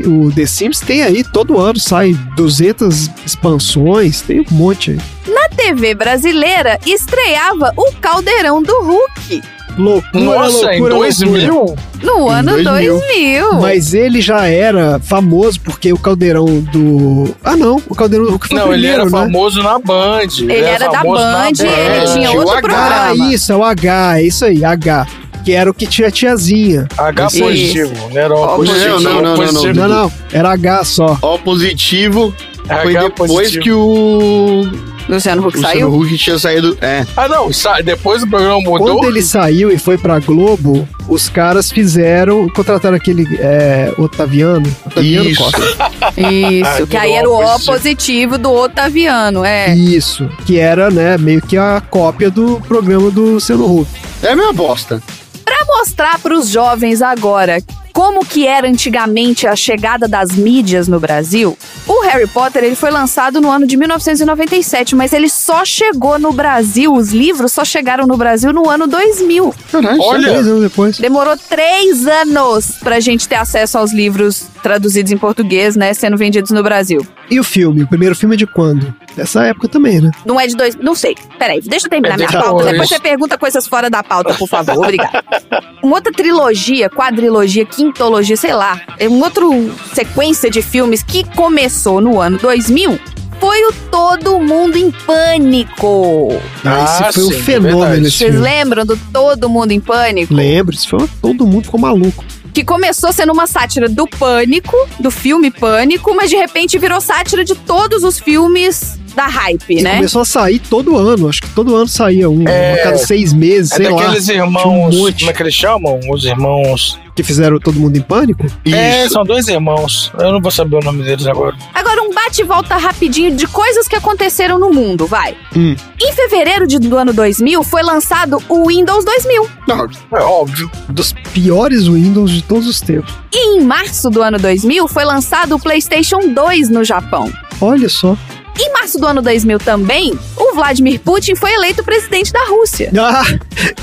o The Sims tem aí, todo ano sai 200 expansões, tem um monte aí. Na TV brasileira, estreava o Caldeirão do Hulk. Loucura, Nossa, em loucura, 2000? loucura. No Em ano 2000. 2000. Mas ele já era famoso porque o caldeirão do. Ah, não. O caldeirão do Hulk foi Não, o ele primeiro, era né? famoso na Band. Ele, era da famoso na Band e ele tinha Tinha o outro H, programa. isso, é o H, é isso aí, H. Que era o que tinha a tiazinha. H Esse- positivo, não era O Não, positivo. não, não, não. Não, não, era H só. O positivo foi H depois positivo. que o. Luciano Huck o saiu? Luciano Huck tinha saído. É. Ah, não, sa- depois o programa mudou. Quando ele saiu e foi pra Globo, os caras fizeram, contrataram aquele é, Otaviano. Otaviano Isso. Costa. Isso, que aí era o O positivo. positivo do Otaviano, é. Isso, que era, né, meio que a cópia do programa do Luciano Huck. É a minha bosta. Pra mostrar pros jovens agora como que era antigamente a chegada das mídias no Brasil, o Harry Potter ele foi lançado no ano de 1997, mas ele só chegou no Brasil, os livros só chegaram no Brasil no ano 2000. Caralho, Olha. Três anos depois. Demorou três anos pra gente ter acesso aos livros traduzidos em português, né, sendo vendidos no Brasil. E o filme? O primeiro filme é de quando? Dessa época também, né? Não é de dois. Não sei. Peraí, deixa eu terminar É minha pauta. Depois você pergunta coisas fora da pauta, por favor. Obrigada. Uma outra trilogia, quadrilogia, quintologia, sei lá. É uma outra sequência de filmes que começou no ano 2000 foi o Todo Mundo em Pânico. Ah, esse foi um sim, é fenômeno esse Vocês filme. lembram do Todo Mundo em Pânico? Lembro, isso foi todo mundo ficou maluco. Que começou sendo uma sátira do Pânico, do filme Pânico, mas de repente virou sátira de todos os filmes da hype, E né? começou a sair todo ano, acho que todo ano saía um, É. a cada seis meses, É sei lá. um irmãos. monte como é que eles chamam? Os irmãos. Que fizeram todo mundo em pânico. É, Isso. são dois irmãos. Eu não vou saber o nome deles agora. Agora, um bate e volta rapidinho de coisas que aconteceram no mundo, vai. Hum. Em fevereiro de- do ano 2000, foi lançado o Windows 2000. Não, É óbvio. Dos piores Windows de todos os tempos. E em março do ano 2000, foi lançado o PlayStation 2 no Japão. Olha só. Em março do ano 2000 também, o Vladimir Putin foi eleito presidente da Rússia. Ah,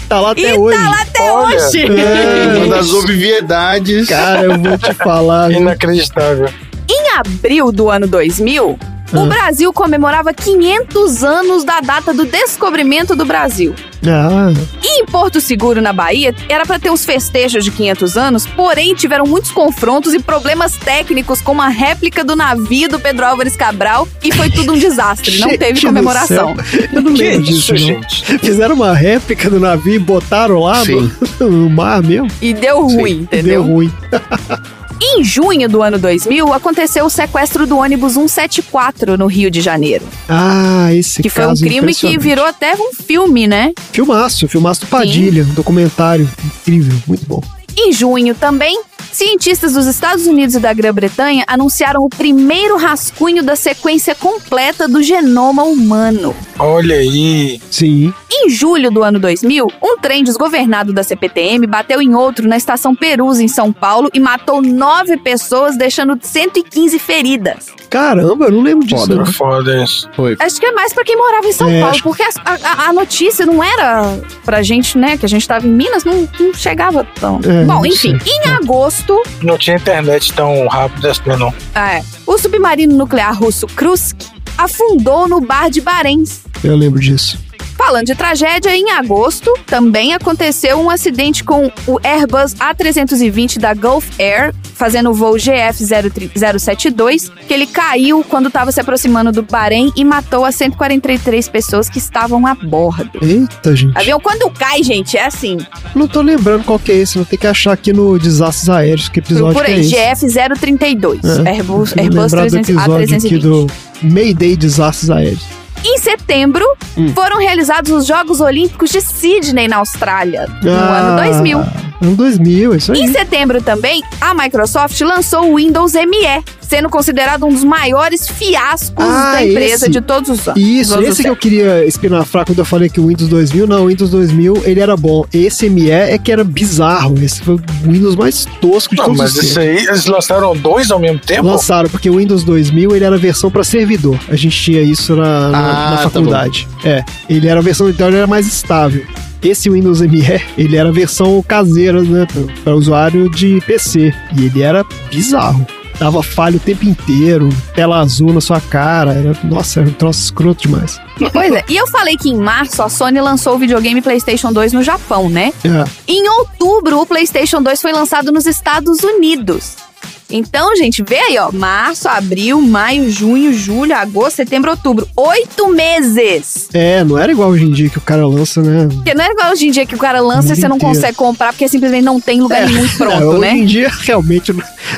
tá lá até e hoje. tá lá até Olha. hoje. É, uma das obviedades. Cara, eu vou te falar. Inacreditável. Em abril do ano 2000, o Ah. Brasil comemorava 500 anos da data do descobrimento do Brasil. Ah, E em Porto Seguro, na Bahia, era para ter uns festejos de 500 anos, porém tiveram muitos confrontos e problemas técnicos com uma réplica do navio do Pedro Álvares Cabral e foi tudo um desastre, não teve comemoração. Eu não Que lembro isso, disso, não. gente? Fizeram uma réplica do navio e botaram lá no, Sim. no mar mesmo. E deu ruim, entendeu? Deu ruim. Em junho do ano 2000, aconteceu o sequestro do ônibus 174 no Rio de Janeiro, Ah, esse que foi um caso crime que virou até um filme, né? Filmaço, filmaço do Padilha, um documentário incrível, muito bom. Em junho também, cientistas dos Estados Unidos e da Grã-Bretanha anunciaram o primeiro rascunho da sequência completa do genoma humano. Olha aí. Sim. Em julho do ano 2000, um trem desgovernado da CPTM bateu em outro na estação Perus, em São Paulo, e matou nove pessoas, deixando 115 feridas. Caramba, eu não lembro disso. Foda, não. Foda isso. Foi. Acho que é mais pra quem morava em São É, Paulo, acho- porque a, a- a notícia não era pra gente, né, que a gente tava em Minas, não, não chegava tão. É, Bom, enfim, em agosto, Não tinha internet tão rápida assim, não. É. O submarino nuclear russo Kursk afundou no bar de Barents. Eu lembro disso. Falando de tragédia, em agosto também aconteceu um acidente com o Airbus A320 da Gulf Air, fazendo o voo GF072, que ele caiu quando estava se aproximando do Bahrein e matou as 143 pessoas que estavam a bordo. Eita, gente. Avião quando cai, gente, é assim. Não tô lembrando qual que é esse, vou ter que achar aqui no Desastres Aéreos, que episódio é aí, esse. GF032, É, Airbus, Airbus lembrar do 300, episódio aqui A320. do Mayday Desastres Aéreos. Em setembro, Hum. foram realizados os Jogos Olímpicos de Sydney, na Austrália, no Ah, ano 2000. Ano 2000, é isso aí. Em setembro também, a Microsoft lançou o Windows ME, sendo considerado um dos maiores fiascos da empresa esse- de todos os anos. Isso, esse que eu queria espinafrar quando eu falei que o Windows 2000, não, o Windows 2000 ele era bom. Esse ME é que era bizarro, esse foi o Windows mais tosco de Não, todos mas os isso tempos. aí, eles lançaram dois ao mesmo tempo? Lançaram, porque o Windows 2000 ele era a versão para servidor. A gente tinha isso na, na- Ah, na tá faculdade. é, ele era a versão, então ele era mais estável. Esse Windows ME, ele era a versão caseira, né, para usuário de PC. E ele era bizarro. Dava falha o tempo inteiro, tela azul na sua cara. Era, nossa, era um troço escroto demais. Pois é, e eu falei que em março a Sony lançou o videogame PlayStation 2 no Japão, né? É. Em outubro, o PlayStation 2 foi lançado nos Estados Unidos. Então, gente, vê aí, ó. Março, abril, maio, junho, julho, agosto, setembro, outubro. Oito meses! É, não era igual hoje em dia que o cara lança, né? Porque não é igual hoje em dia que o cara lança e você não inteiro. consegue comprar porque simplesmente não tem em lugar nenhum É, pronto, hoje né? em dia, realmente,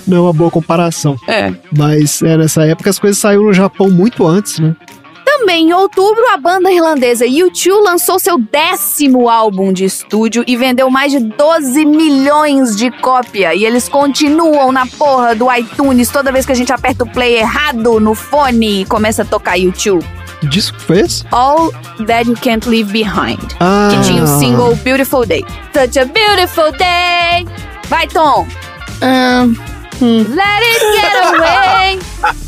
não é uma boa comparação. É. Mas é, nessa época as coisas saíram no Japão muito antes, né? Também em outubro, a banda irlandesa U2 lançou seu décimo álbum de estúdio e vendeu mais de 12 milhões de cópia. E eles continuam na porra do iTunes toda vez que a gente aperta o play errado no fone e começa a tocar U2. Que disco foi esse? All That You Can't Leave Behind. Ah. Que tinha o single Beautiful Day. Such a beautiful day. Vai, Tom. Let it get away.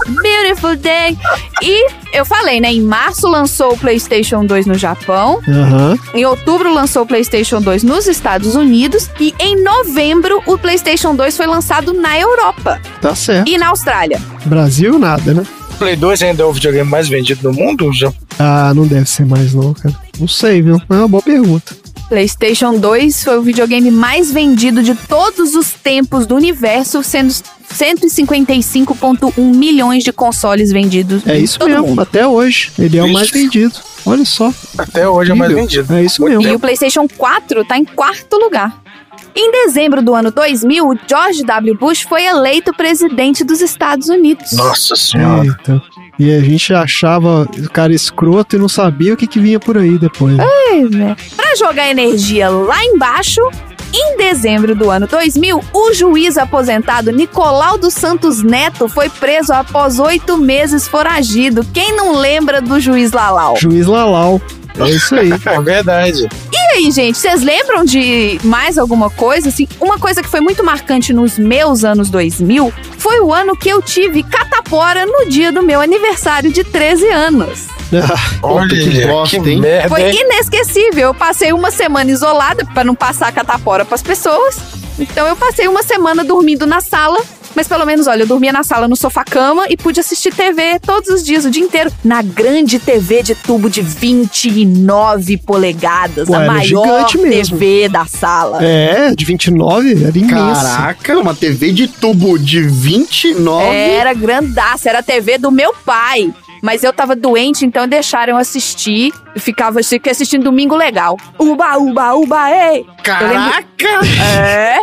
Beautiful day. E eu falei, né? Em março lançou o PlayStation 2 no Japão. Aham. Em outubro lançou o PlayStation 2 nos Estados Unidos. E em novembro o PlayStation 2 foi lançado na Europa Tá certo. e na Austrália. Brasil, nada, né? Play 2 ainda é o videogame mais vendido do mundo? Já... Ah, não deve ser mais não, cara. Não sei, viu? É uma boa pergunta. PlayStation 2 foi o videogame mais vendido de todos os tempos do universo, sendo 155,1 milhões de consoles vendidos. É isso mesmo, mundo. até hoje. Ele é o mais vendido. Olha só. Até hoje é o mais vendido. É isso mesmo. E o PlayStation 4 tá em quarto lugar. Em dezembro do ano 2000, o George W. Bush foi eleito presidente dos Estados Unidos. Nossa senhora. Eita. E a gente achava o cara escroto e não sabia o que, que vinha por aí depois. Pois é. Pra jogar energia lá embaixo, em dezembro do ano 2000, o juiz aposentado Nicolau dos Santos Neto foi preso após oito meses foragido. Quem não lembra do juiz Lalau? Juiz Lalau. É isso aí. É verdade. E aí, gente, vocês lembram de mais alguma coisa? Assim, uma coisa que foi muito marcante nos meus anos 2000 foi o ano que eu tive catapora no dia do meu aniversário de 13 anos. Olha que bosta, hein? merda, Foi inesquecível. Eu passei uma semana isolada pra não passar catapora pras pessoas. Então eu passei uma semana dormindo na sala. Mas pelo menos, olha, eu dormia na sala no sofá-cama e pude assistir TV todos os dias, o dia inteiro. Na grande TV de tubo de 29 polegadas. Pô, a era maior gigante mesmo. TV da sala. É, de 29, era imenso. Caraca, uma TV de tubo de 29. Era grandaça, era a TV do meu pai. Mas eu tava doente, então deixaram eu assistir. Ficava fiquei assistindo Domingo Legal. Uba, uba, uba, ei! Caraca! É.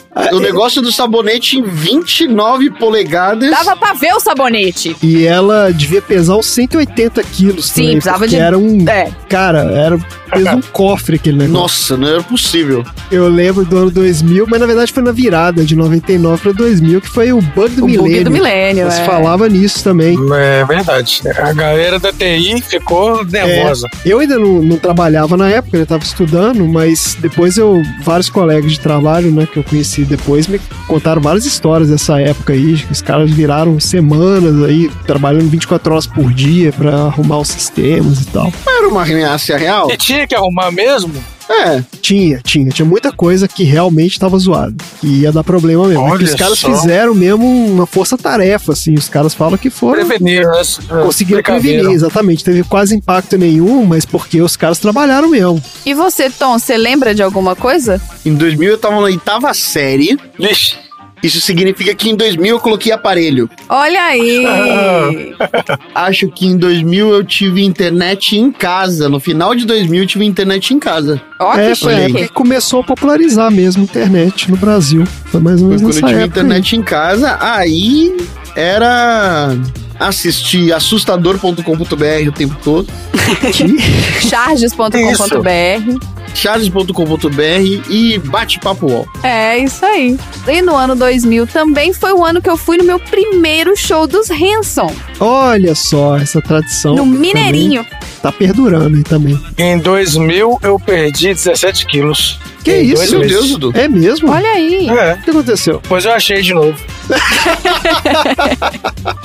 O negócio do sabonete em 29 polegadas. Dava pra ver o sabonete. E ela devia pesar uns 180 quilos Sim, também, precisava de- Era um. É. Cara, era fez um cofre aquele negócio. Nossa, não era possível. Eu lembro do ano 2000, mas na verdade foi na virada de 99 para 2000, que foi o bug do O bug milênio. do milênio, Você é. falava nisso também. É verdade. A galera da TI ficou nervosa. É, eu ainda não, não trabalhava na época, eu estava estudando, mas depois eu, vários colegas de trabalho, né, que eu conheci depois, me contaram várias histórias dessa época aí, que os caras viraram semanas aí, trabalhando 24 horas por dia para arrumar os sistemas e tal. Era uma ameaça real? E tinha que arrumar mesmo? É. Tinha, tinha. Tinha muita coisa que realmente tava zoada. Que ia dar problema mesmo. É que Olha os caras só. fizeram mesmo uma força-tarefa, assim. Os caras falam que foram. Prevenir, né? Conseguiram prevenir, exatamente. Teve quase impacto nenhum, mas porque os caras trabalharam mesmo. E você, Tom, você lembra de alguma coisa? Em 2000 eu tava na oitava série. Vixe. Isso significa que em 2000 eu coloquei aparelho. Olha aí! Acho que em 2000 eu tive internet em casa. No final de 2000 eu tive internet em casa. Ó, é, que foi a época que começou a popularizar mesmo a internet no Brasil. Foi mais ou Foi menos quando eu nessa tive época. internet em casa. Aí era assistir assustador.com.br o tempo todo. Charges.com.br. charles.com.br e bate-papo UOL. É, isso aí. E no ano 2000 também foi o ano que eu fui no meu primeiro show dos Hanson. Olha só, essa tradição. No Mineirinho. Tá perdurando aí também. Em 2000 eu perdi 17 quilos. Que Em isso, meu. Deus, Dudu? É mesmo? Olha aí. É. O que aconteceu? Pois eu achei de novo.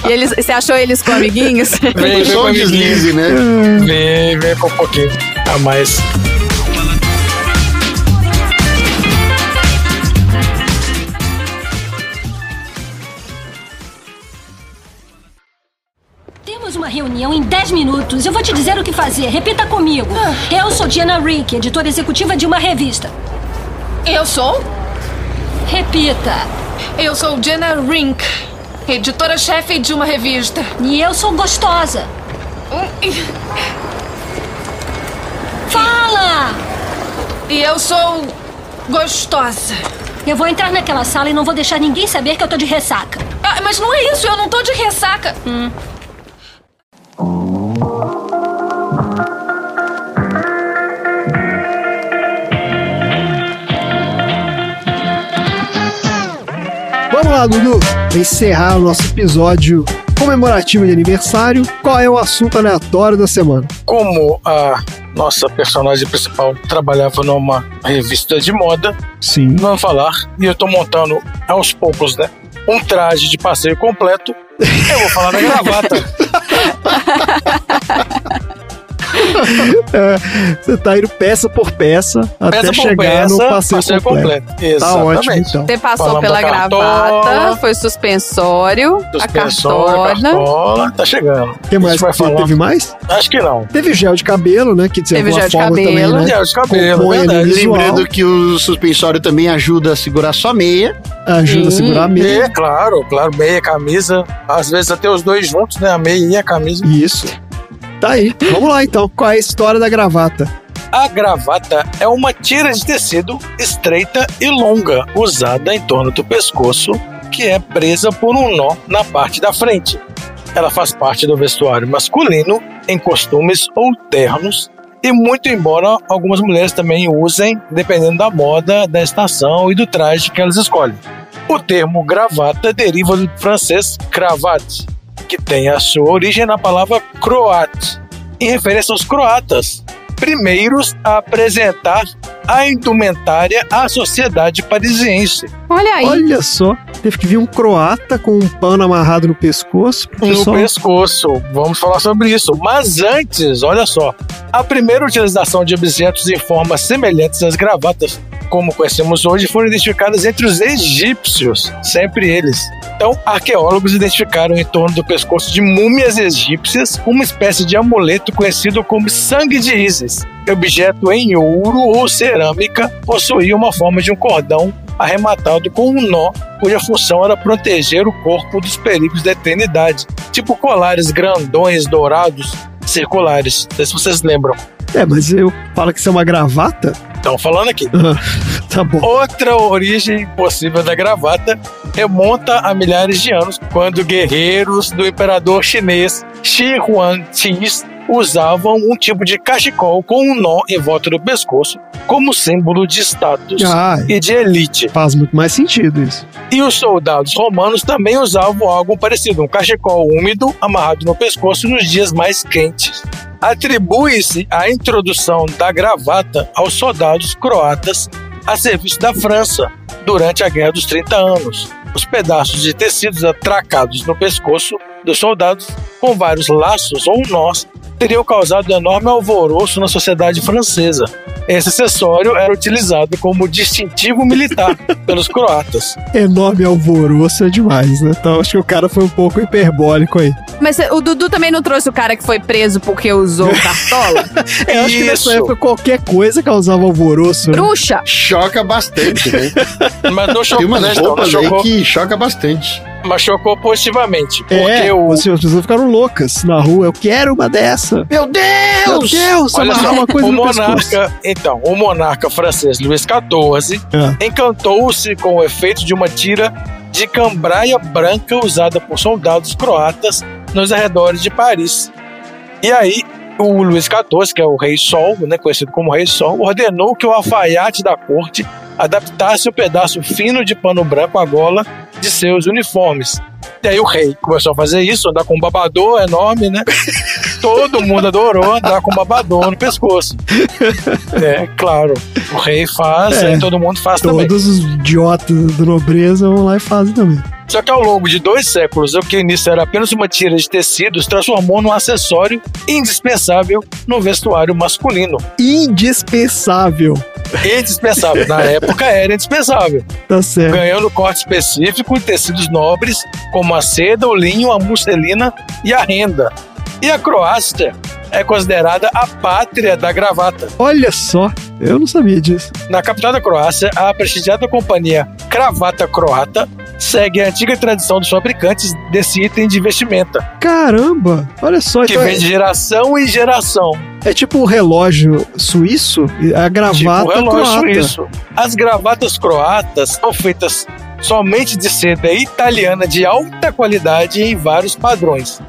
E eles, você achou eles com amiguinhos? Vem, vem com um deslize, né? Vem, vem com um pouquinho a mais. Reunião em 10 minutos. Eu vou te dizer o que fazer. Repita comigo. Eu sou Diana Rick, editora executiva de uma revista. Eu sou? Repita. Eu sou Jenna Rink, editora-chefe de uma revista. E eu sou gostosa. Fala! E eu sou gostosa. Eu vou entrar naquela sala e não vou deixar ninguém saber que eu tô de ressaca. Ah, mas não é isso, eu não tô de ressaca. Vamos lá, Dudu. Pra encerrar o nosso episódio comemorativo de aniversário, qual é o assunto aleatório da semana? Como a nossa personagem principal trabalhava numa revista de moda, Sim. vamos falar, e eu tô montando aos poucos, né? Um traje de passeio completo. Eu vou falar da gravata. É, você tá indo peça por peça até Peça por chegar no peça, passeio, passeio completo. completo. Tá ótimo, Exatamente. então. Você passou Falamos pela gravata, cartola. foi suspensório, Suspensório, a cartona. cartola, tá chegando. Que mais? A gente vai falar. Teve mais? Acho que não. Teve gel de cabelo, né? Que de Teve gel de forma cabelo. também, né? Gel de cabelo, Lembrando que o suspensório também ajuda a segurar sua meia. ajuda a Sim. segurar a meia. É, claro, claro, meia, camisa. Às vezes até os dois juntos, né? A meia e a camisa. Isso. Tá aí. Vamos lá, então. Qual é a história da gravata? A gravata é uma tira de tecido estreita e longa, usada em torno do pescoço, que é presa por um nó na parte da frente. Ela faz parte do vestuário masculino em costumes ou ternos, e muito embora algumas mulheres também usem, dependendo da moda, da estação e do traje que elas escolhem. O termo gravata deriva do francês cravate, que tem a sua origem na palavra croate, em referência aos croatas, primeiros a apresentar a indumentária à sociedade parisiense. Olha aí. Olha só. Teve que vir um croata com um pano amarrado no pescoço. No pescoço. Vamos falar sobre isso. Mas antes, olha só. A primeira utilização de objetos em formas semelhantes às gravatas, como conhecemos hoje, foram identificadas entre os egípcios. Sempre eles. Então, arqueólogos identificaram em torno do pescoço de múmias egípcias uma espécie de amuleto conhecido como sangue de Ísis. Objeto em ouro ou cerâmica possuía uma forma de um cordão arrematado com um nó, cuja função era proteger o corpo dos perigos da eternidade, tipo colares grandões dourados circulares. Não sei se vocês lembram. É, mas eu falo que isso é uma gravata? Estão falando aqui. tá bom. Outra origem possível da gravata remonta a milhares de anos, quando guerreiros do imperador chinês Shi Huangdi usavam um tipo de cachecol com um nó em volta do pescoço como símbolo de status Ah, e de elite. Faz muito mais sentido isso. E os soldados romanos também usavam algo parecido, um cachecol úmido amarrado no pescoço nos dias mais quentes. Atribui-se a introdução da gravata aos soldados croatas a serviço da França durante a Guerra dos 30 Anos. Os pedaços de tecidos atracados no pescoço dos soldados com vários laços ou nós teriam causado enorme alvoroço na sociedade francesa. Esse acessório era utilizado como distintivo militar pelos croatas. Enorme alvoroço é demais, né? Então acho que o cara foi um pouco hiperbólico aí. Mas o Dudu também não trouxe o cara que foi preso porque usou cartola? É, eu acho que nessa Isso. época qualquer coisa causava alvoroço. né? Bruxa! Choca bastante, né? Mas não Tem chocou, umas né? Não roupas aí chocou, que choca bastante. mas chocou positivamente. Porque É, o, as pessoas ficaram loucas na rua. Eu quero uma dessa. Meu Deus! Meu Deus, Olha só, uma coisa o pescoço. monarca, então, o monarca francês Luís XIV É. encantou-se com o efeito de uma tira de cambraia branca usada por soldados croatas nos arredores de Paris. E aí, o Luís XIV, que é o Rei Sol, né, conhecido como Rei Sol, ordenou que o alfaiate da corte adaptasse um pedaço fino de pano branco à gola de seus uniformes. E aí o rei começou a fazer isso, andar com um babador enorme, né? Todo mundo adorou andar com um babador no pescoço. É, claro. O rei faz, É. aí todo mundo faz também. Todos os idiotas do nobreza vão lá e fazem também. Só que ao longo de dois séculos, o que início era apenas uma tira de tecidos, transformou num acessório indispensável no vestuário masculino. Indispensável. Indispensável. Na época era indispensável. Tá certo. Ganhando corte específico em tecidos nobres, como a seda, o linho, a musselina e a renda. E a Croácia é considerada a pátria da gravata. Olha só, eu não sabia disso. Na capital da Croácia, a prestigiada companhia Cravata Croata segue a antiga tradição dos fabricantes desse item de vestimenta, Caramba, olha só. que então vem de geração em geração. é, é tipo o relógio suíço, a gravata tipo relógio croata. suíço. As gravatas croatas são feitas somente de seda italiana de alta qualidade em vários padrões.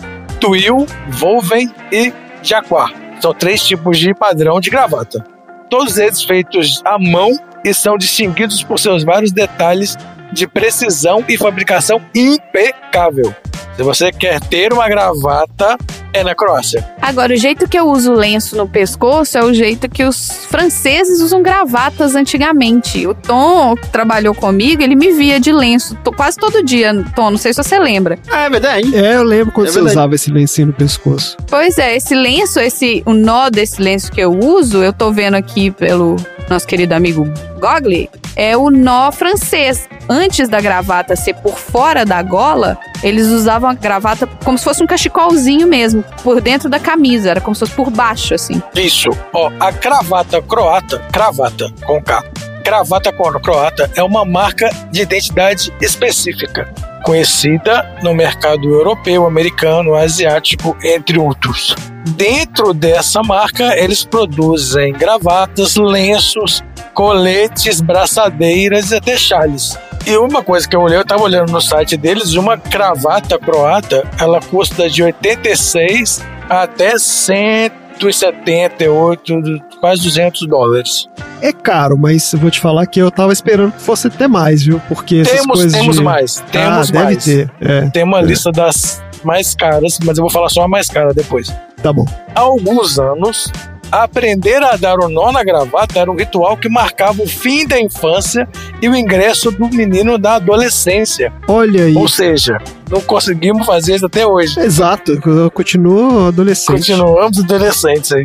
Twill, Volven e Jaguar. São três tipos de padrão de gravata. Todos eles feitos à mão e são distinguidos por seus vários detalhes de precisão e fabricação impecável. Se você quer ter uma gravata, é na Croácia. Agora, o jeito que eu uso lenço no pescoço é o jeito que os franceses usam gravatas antigamente. O Tom, que trabalhou comigo, ele me via de lenço quase todo dia. Tom, não sei se você lembra. Ah, é verdade. É, eu lembro quando É você verdade. usava esse lencinho no pescoço. Pois é, esse lenço, esse o nó desse lenço que eu uso, eu tô vendo aqui pelo nosso querido amigo Gogli, é o nó francês. Antes da gravata ser por fora da gola, eles usavam a gravata como se fosse um cachecolzinho mesmo, por dentro da camisa, era como se fosse por baixo, assim. Isso. Ó, a cravata croata, cravata com K. Cravata cro- croata é uma marca de identidade específica, conhecida no mercado europeu, americano, asiático, entre outros. Dentro dessa marca, eles produzem gravatas, lenços, coletes, braçadeiras e até chales. E uma coisa que eu olhei, eu tava olhando no site deles, uma cravata croata, ela custa de 86 até 178, quase 200 dólares. É caro, mas eu vou te falar que eu tava esperando que fosse ter mais, viu? Porque essas Temos, coisas temos de... mais, temos ah, deve mais. ter. É, Tem uma lista das mais caras, mas eu vou falar só a mais cara depois. tá bom. Há alguns anos, aprender a dar o nó na gravata era um ritual que marcava o fim da infância e o ingresso do menino da adolescência. Olha aí. Ou seja, não conseguimos fazer isso até hoje. Exato, eu continuo adolescente. Continuamos adolescentes aí.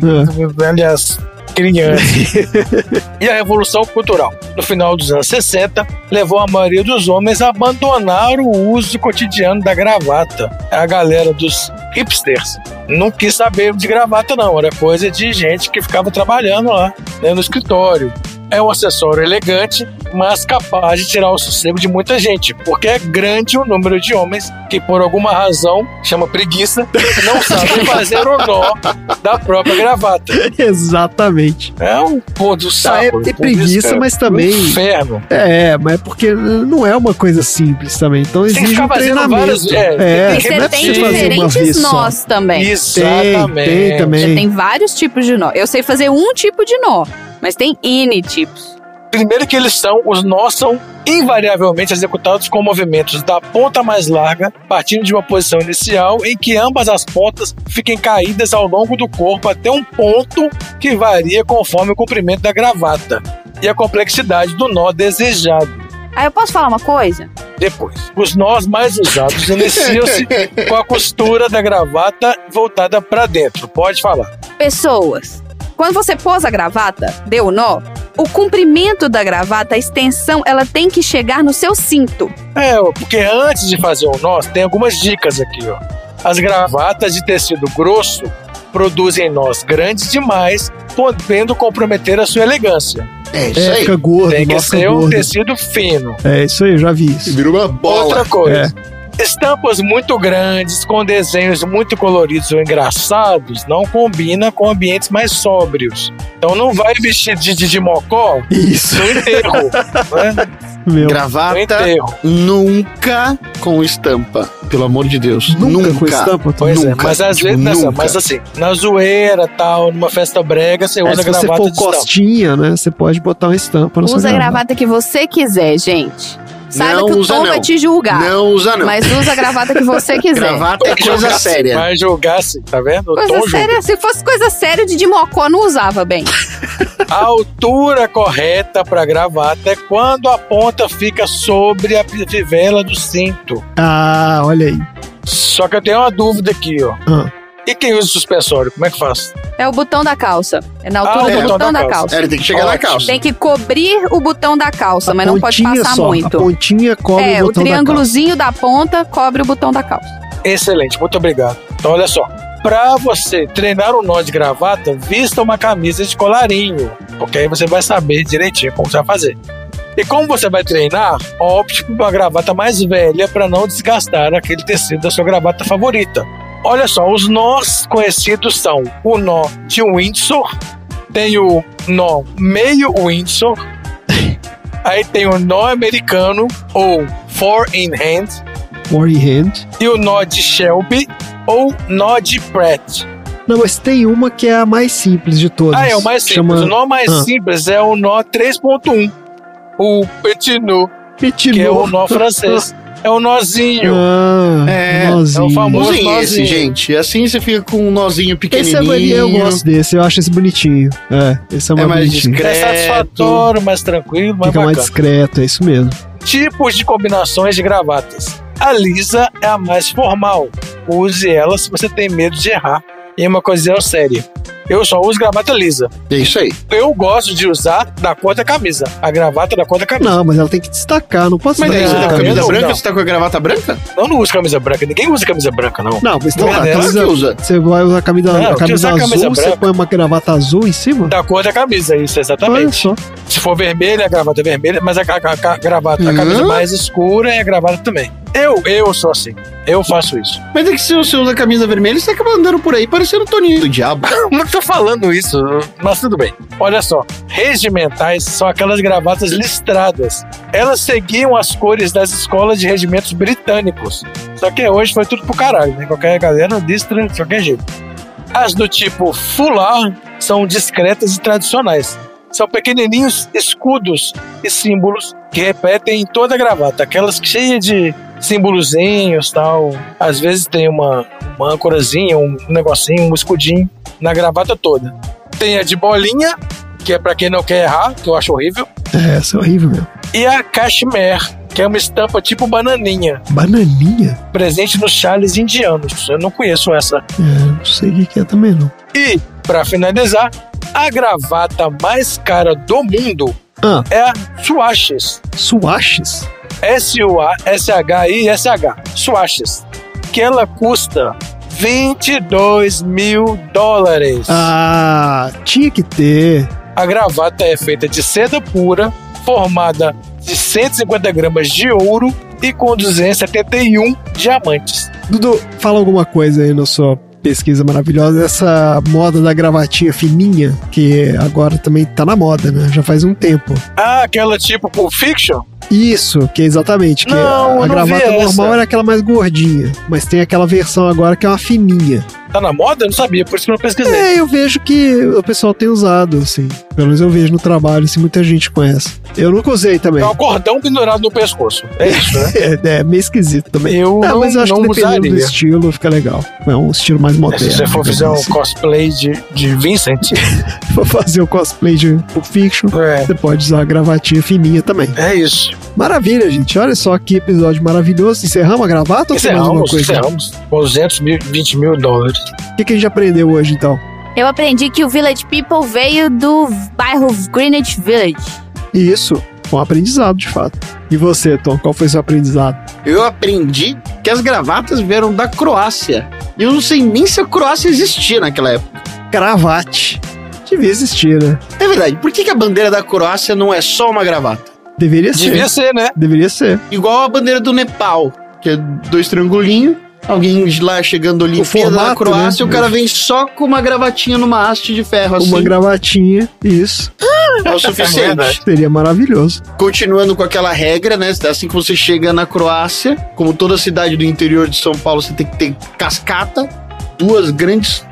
Aliás, crianças. e a Revolução Cultural, no final dos anos 60, levou a maioria dos homens a abandonar o uso cotidiano da gravata. A galera dos hipsters não quis saber de gravata, não. Era coisa de gente que ficava trabalhando lá, né, no escritório. É um acessório elegante, mas capaz de tirar o sossego de muita gente, porque é grande o número de homens que, por alguma razão, chama preguiça, não sabem fazer o nó da própria gravata. Exatamente. É um pôr do Ah, saco. é ter preguiça, mas também. Um inferno. É, mas é porque não é uma coisa simples também. Então exige um treinamento. várias- é, é, tem que não é Você tem uma diferentes vez só. nós também. Exatamente. Tem, tem também. Você tem vários tipos de nó. Eu sei fazer um tipo de nó, mas tem N tipos. Primeiro que eles são, os nós são invariavelmente executados com movimentos da ponta mais larga, partindo de uma posição inicial em que ambas as pontas fiquem caídas ao longo do corpo até um ponto que varia conforme o comprimento da gravata e a complexidade do nó desejado. Aí eu posso falar uma coisa? Depois, os nós mais usados iniciam-se com a costura da gravata voltada para dentro. Pode falar. Pessoas, quando você pôs a gravata, deu o nó, o comprimento da gravata, a extensão, ela tem que chegar no seu cinto. É, porque antes de fazer o nó, tem algumas dicas aqui, ó. As gravatas de tecido grosso produzem nós grandes demais, podendo comprometer a sua elegância. É É, fica gordo, Tem que ser um gordo. tecido fino. É isso aí, eu já vi isso. Virou uma bola. Outra coisa. É. Estampas muito grandes, com desenhos muito coloridos ou engraçados, não combina com ambientes mais sóbrios. Então não vai vestir de, de, de mocó Isso. no enterro. né? Meu. No Gravata enterro. nunca com estampa. Pelo amor de Deus. Nunca com estampa, Pois é, Nunca. mas às Tipo, vezes, nessa, nunca. mas assim, na zoeira tal, numa festa brega, você É, usa se você gravata for de estampa. costinha, né? Você pode botar uma estampa sua Usa a gravata que você quiser, gente. Saiba Não que o usa, Tom não. vai te julgar. Não usa, não. Mas usa a gravata que você quiser. Gravata é coisa Jogar- séria. Vai jogar assim, tá vendo? Coisa tom julga. séria, se fosse coisa séria, o Didi Mocó não usava bem. A altura correta para gravata é quando a ponta fica sobre a fivela do cinto. Ah, olha aí. Só que eu tenho uma dúvida aqui, ó. Ah. E quem usa suspensório? Como é que faz? É o botão da calça. É na Ah, altura o do botão botão da da calça. calça. É, ele tem que chegar na Ótimo. calça. Tem que cobrir o botão da calça, A mas não pode passar só, A muito. pontinha cobre É, o o botão da calça. triângulozinho da, ponta cobre o botão da calça. Excelente, muito obrigado. Então, olha só. Para você treinar o nó de gravata, vista uma camisa de colarinho, porque aí você vai saber direitinho como você vai fazer. E como você vai treinar, opte por uma gravata mais velha para não desgastar aquele tecido da sua gravata favorita. Olha só, os nós conhecidos são o nó de Windsor, tem o nó meio Windsor, aí tem o nó americano ou four in hand, More hand. e o nó de Shelby ou nó de Pratt. Não, mas tem uma que é a mais simples de todas. Ah, é o mais simples. Chama... O nó mais Ah. simples é o nó 3.1. O petit nœud, Petit que é o nó francês. É o nozinho. Ah, É, nozinho. é o famoso- Usem esse, nozinho. gente. Assim você fica com um nozinho Esse é pequenininho. eu gosto desse, eu acho esse bonitinho. É, esse é, É mais mais bonitinho. discreto. É satisfatório, mais tranquilo, mais Fica mais bacana. discreto, é isso mesmo. Tipos de combinações de gravatas. A lisa é a mais formal. Use ela se você tem medo de errar em uma ocasião séria. Eu só uso gravata lisa. É isso aí. Eu gosto de usar da cor da camisa. A gravata da cor da camisa. Não, mas ela tem que destacar, não pode Mas daí você tá com a Não, camisa não, branca, não. você tá com a gravata branca? Eu não uso camisa branca. Ninguém usa camisa branca, não. Não, mas então Não, a é, camisa, que usa. você vai usar a camisa, Não, a camisa a azul, camisa você branca. põe uma gravata azul em cima? Da cor da camisa, isso, Olha exatamente. só. Se for vermelha, a gravata é vermelha, mas a, a- a- a gravata, a Hã? camisa mais escura é a gravata também. Eu, eu sou assim. Eu faço isso. Mas é que se você usa a camisa vermelha, você acaba andando por aí parecendo o Toninho do Diabo. Tô falando isso, mas tudo bem. Olha só, regimentais são aquelas gravatas listradas. Elas seguiam as cores das escolas de regimentos britânicos. Só que hoje foi tudo pro caralho, né? Qualquer galera listra de qualquer jeito. As do tipo fular são discretas e tradicionais. São pequenininhos escudos e símbolos que repetem em toda a gravata. Aquelas cheias de símbolozinhos tal. Às vezes tem uma, uma âncorazinha, um negocinho, um escudinho na gravata toda. Tem a de bolinha, que é pra quem não quer errar, que eu acho horrível. É, essa é horrível mesmo. E a cashmere, que é uma estampa tipo bananinha, Bananinha? presente nos chales indianos. Eu não conheço essa. É, não sei o que é também, não. E, pra finalizar, a gravata mais cara do mundo Ah, é a Swatches. Swatches? S-U-A-S-H-I-S-H. Swatches. Que ela custa 22 mil dólares. Ah, tinha que ter. A gravata é feita de seda pura, formada de 150 gramas de ouro e com 271 diamantes. Dudu, fala alguma coisa aí na sua pesquisa maravilhosa dessa moda da gravatinha fininha, que agora também tá na moda, né? Já faz um tempo. Ah, aquela tipo Pulp Fiction? Isso, que é exatamente. Que Não, a, a não gravata normal essa. era aquela mais gordinha, mas tem aquela versão agora que é uma fininha. Tá na moda? Eu não sabia, por isso que eu não pesquisei. É, eu vejo que o pessoal tem usado, assim. Pelo menos eu vejo no trabalho, assim, muita gente conhece. Eu nunca usei também. É um cordão pendurado no pescoço. É isso, né? É, é meio esquisito também. Eu Ah, não, mas eu acho não que dependendo do usaria. estilo fica legal. É um estilo mais moderno. Se você for fizer um assim. cosplay de, de Vincent, for fazer o cosplay de Pulp Fiction, é, você pode usar a gravatinha fininha também. é isso. Maravilha, gente. Olha só que episódio maravilhoso. Encerramos a gravata ou tem mais alguma coisa? encerramos com 220 mil dólares. O que, que a gente aprendeu hoje, então? Eu aprendi que o Village People veio do bairro Greenwich Village. Isso, um aprendizado, de fato. E você, Tom, qual foi seu aprendizado? Eu aprendi que as gravatas vieram da Croácia. E eu não sei nem se a Croácia existia naquela época. Cravate. Devia existir, né? É verdade. Por que, que a bandeira da Croácia não é só uma gravata? Deveria ser. Devia ser, né? Deveria ser. Igual a bandeira do Nepal, que é dois triangulinhos. Alguém lá chegando ali Olimpíada da formato, Croácia, né? o cara vem só com uma gravatinha numa haste de ferro assim. Uma gravatinha, isso. É o suficiente. Seria maravilhoso. Continuando com aquela regra, né? Assim que você chega na Croácia, como toda cidade do interior de São Paulo, você tem que ter cascata, duas grandes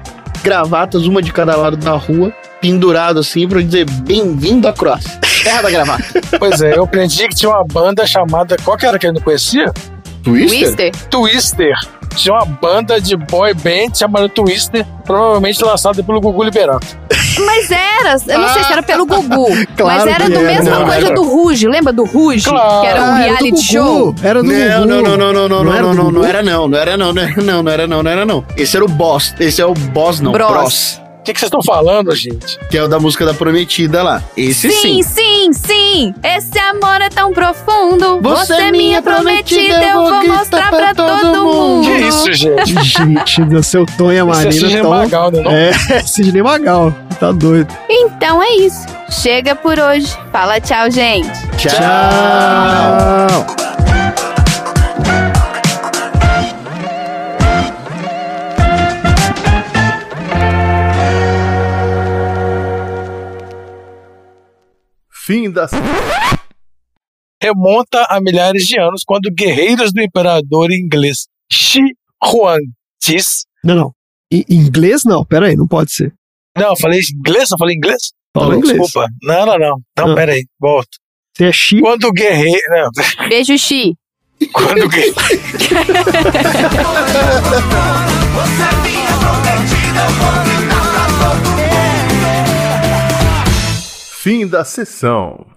gravatas, uma de cada lado da rua, pendurado assim, pra dizer bem-vindo à Croácia. Terra da gravata. Pois é, eu aprendi que tinha uma banda chamada. Qual que era que eu não conhecia? Twister? Twister. Tinha uma banda de boy band chamada Twister, provavelmente lançada pelo Gugu Liberato. Mas era, eu não sei se era pelo Gugu, Claro mas era do era. mesma Não, coisa era. do Ruge, lembra do Ruge? Claro. Que era um Ah, era do reality Gugu. show. Era do Não, Gugu. não, não, não, não, não, não, era não, não, Gugu? não era não, não era não, não era não, não era não, não era não. Esse era o boss, esse é o boss não, Bros. Bros, que, que vocês estão falando, gente? que é o da música da Prometida lá. Esse Sim, sim. sim, sim. Esse amor é tão profundo. Você Você, é é minha prometida, eu vou mostrar pra pra todo todo mundo. Que isso, gente? Gente, do seu Tom e a Isso é Marina Sidney tão... Magal, né, não? É, Sidney Magal. Tá doido. Então é isso. Chega por hoje. Fala tchau, gente. Tchau. Fim da. Remonta a milhares de anos quando guerreiros do imperador inglês Shi Huang Tis. Não, não. Em inglês, não. Pera aí, não pode ser. Não, eu falei inglês? Eu falei inglês? Falou Não, inglês. Desculpa. Não, não, não. Não, Ah. pera aí. Volta. Você é chi. Quando guerreiro. Não, Beijo, Xi. quando guerreiro. Fim da sessão.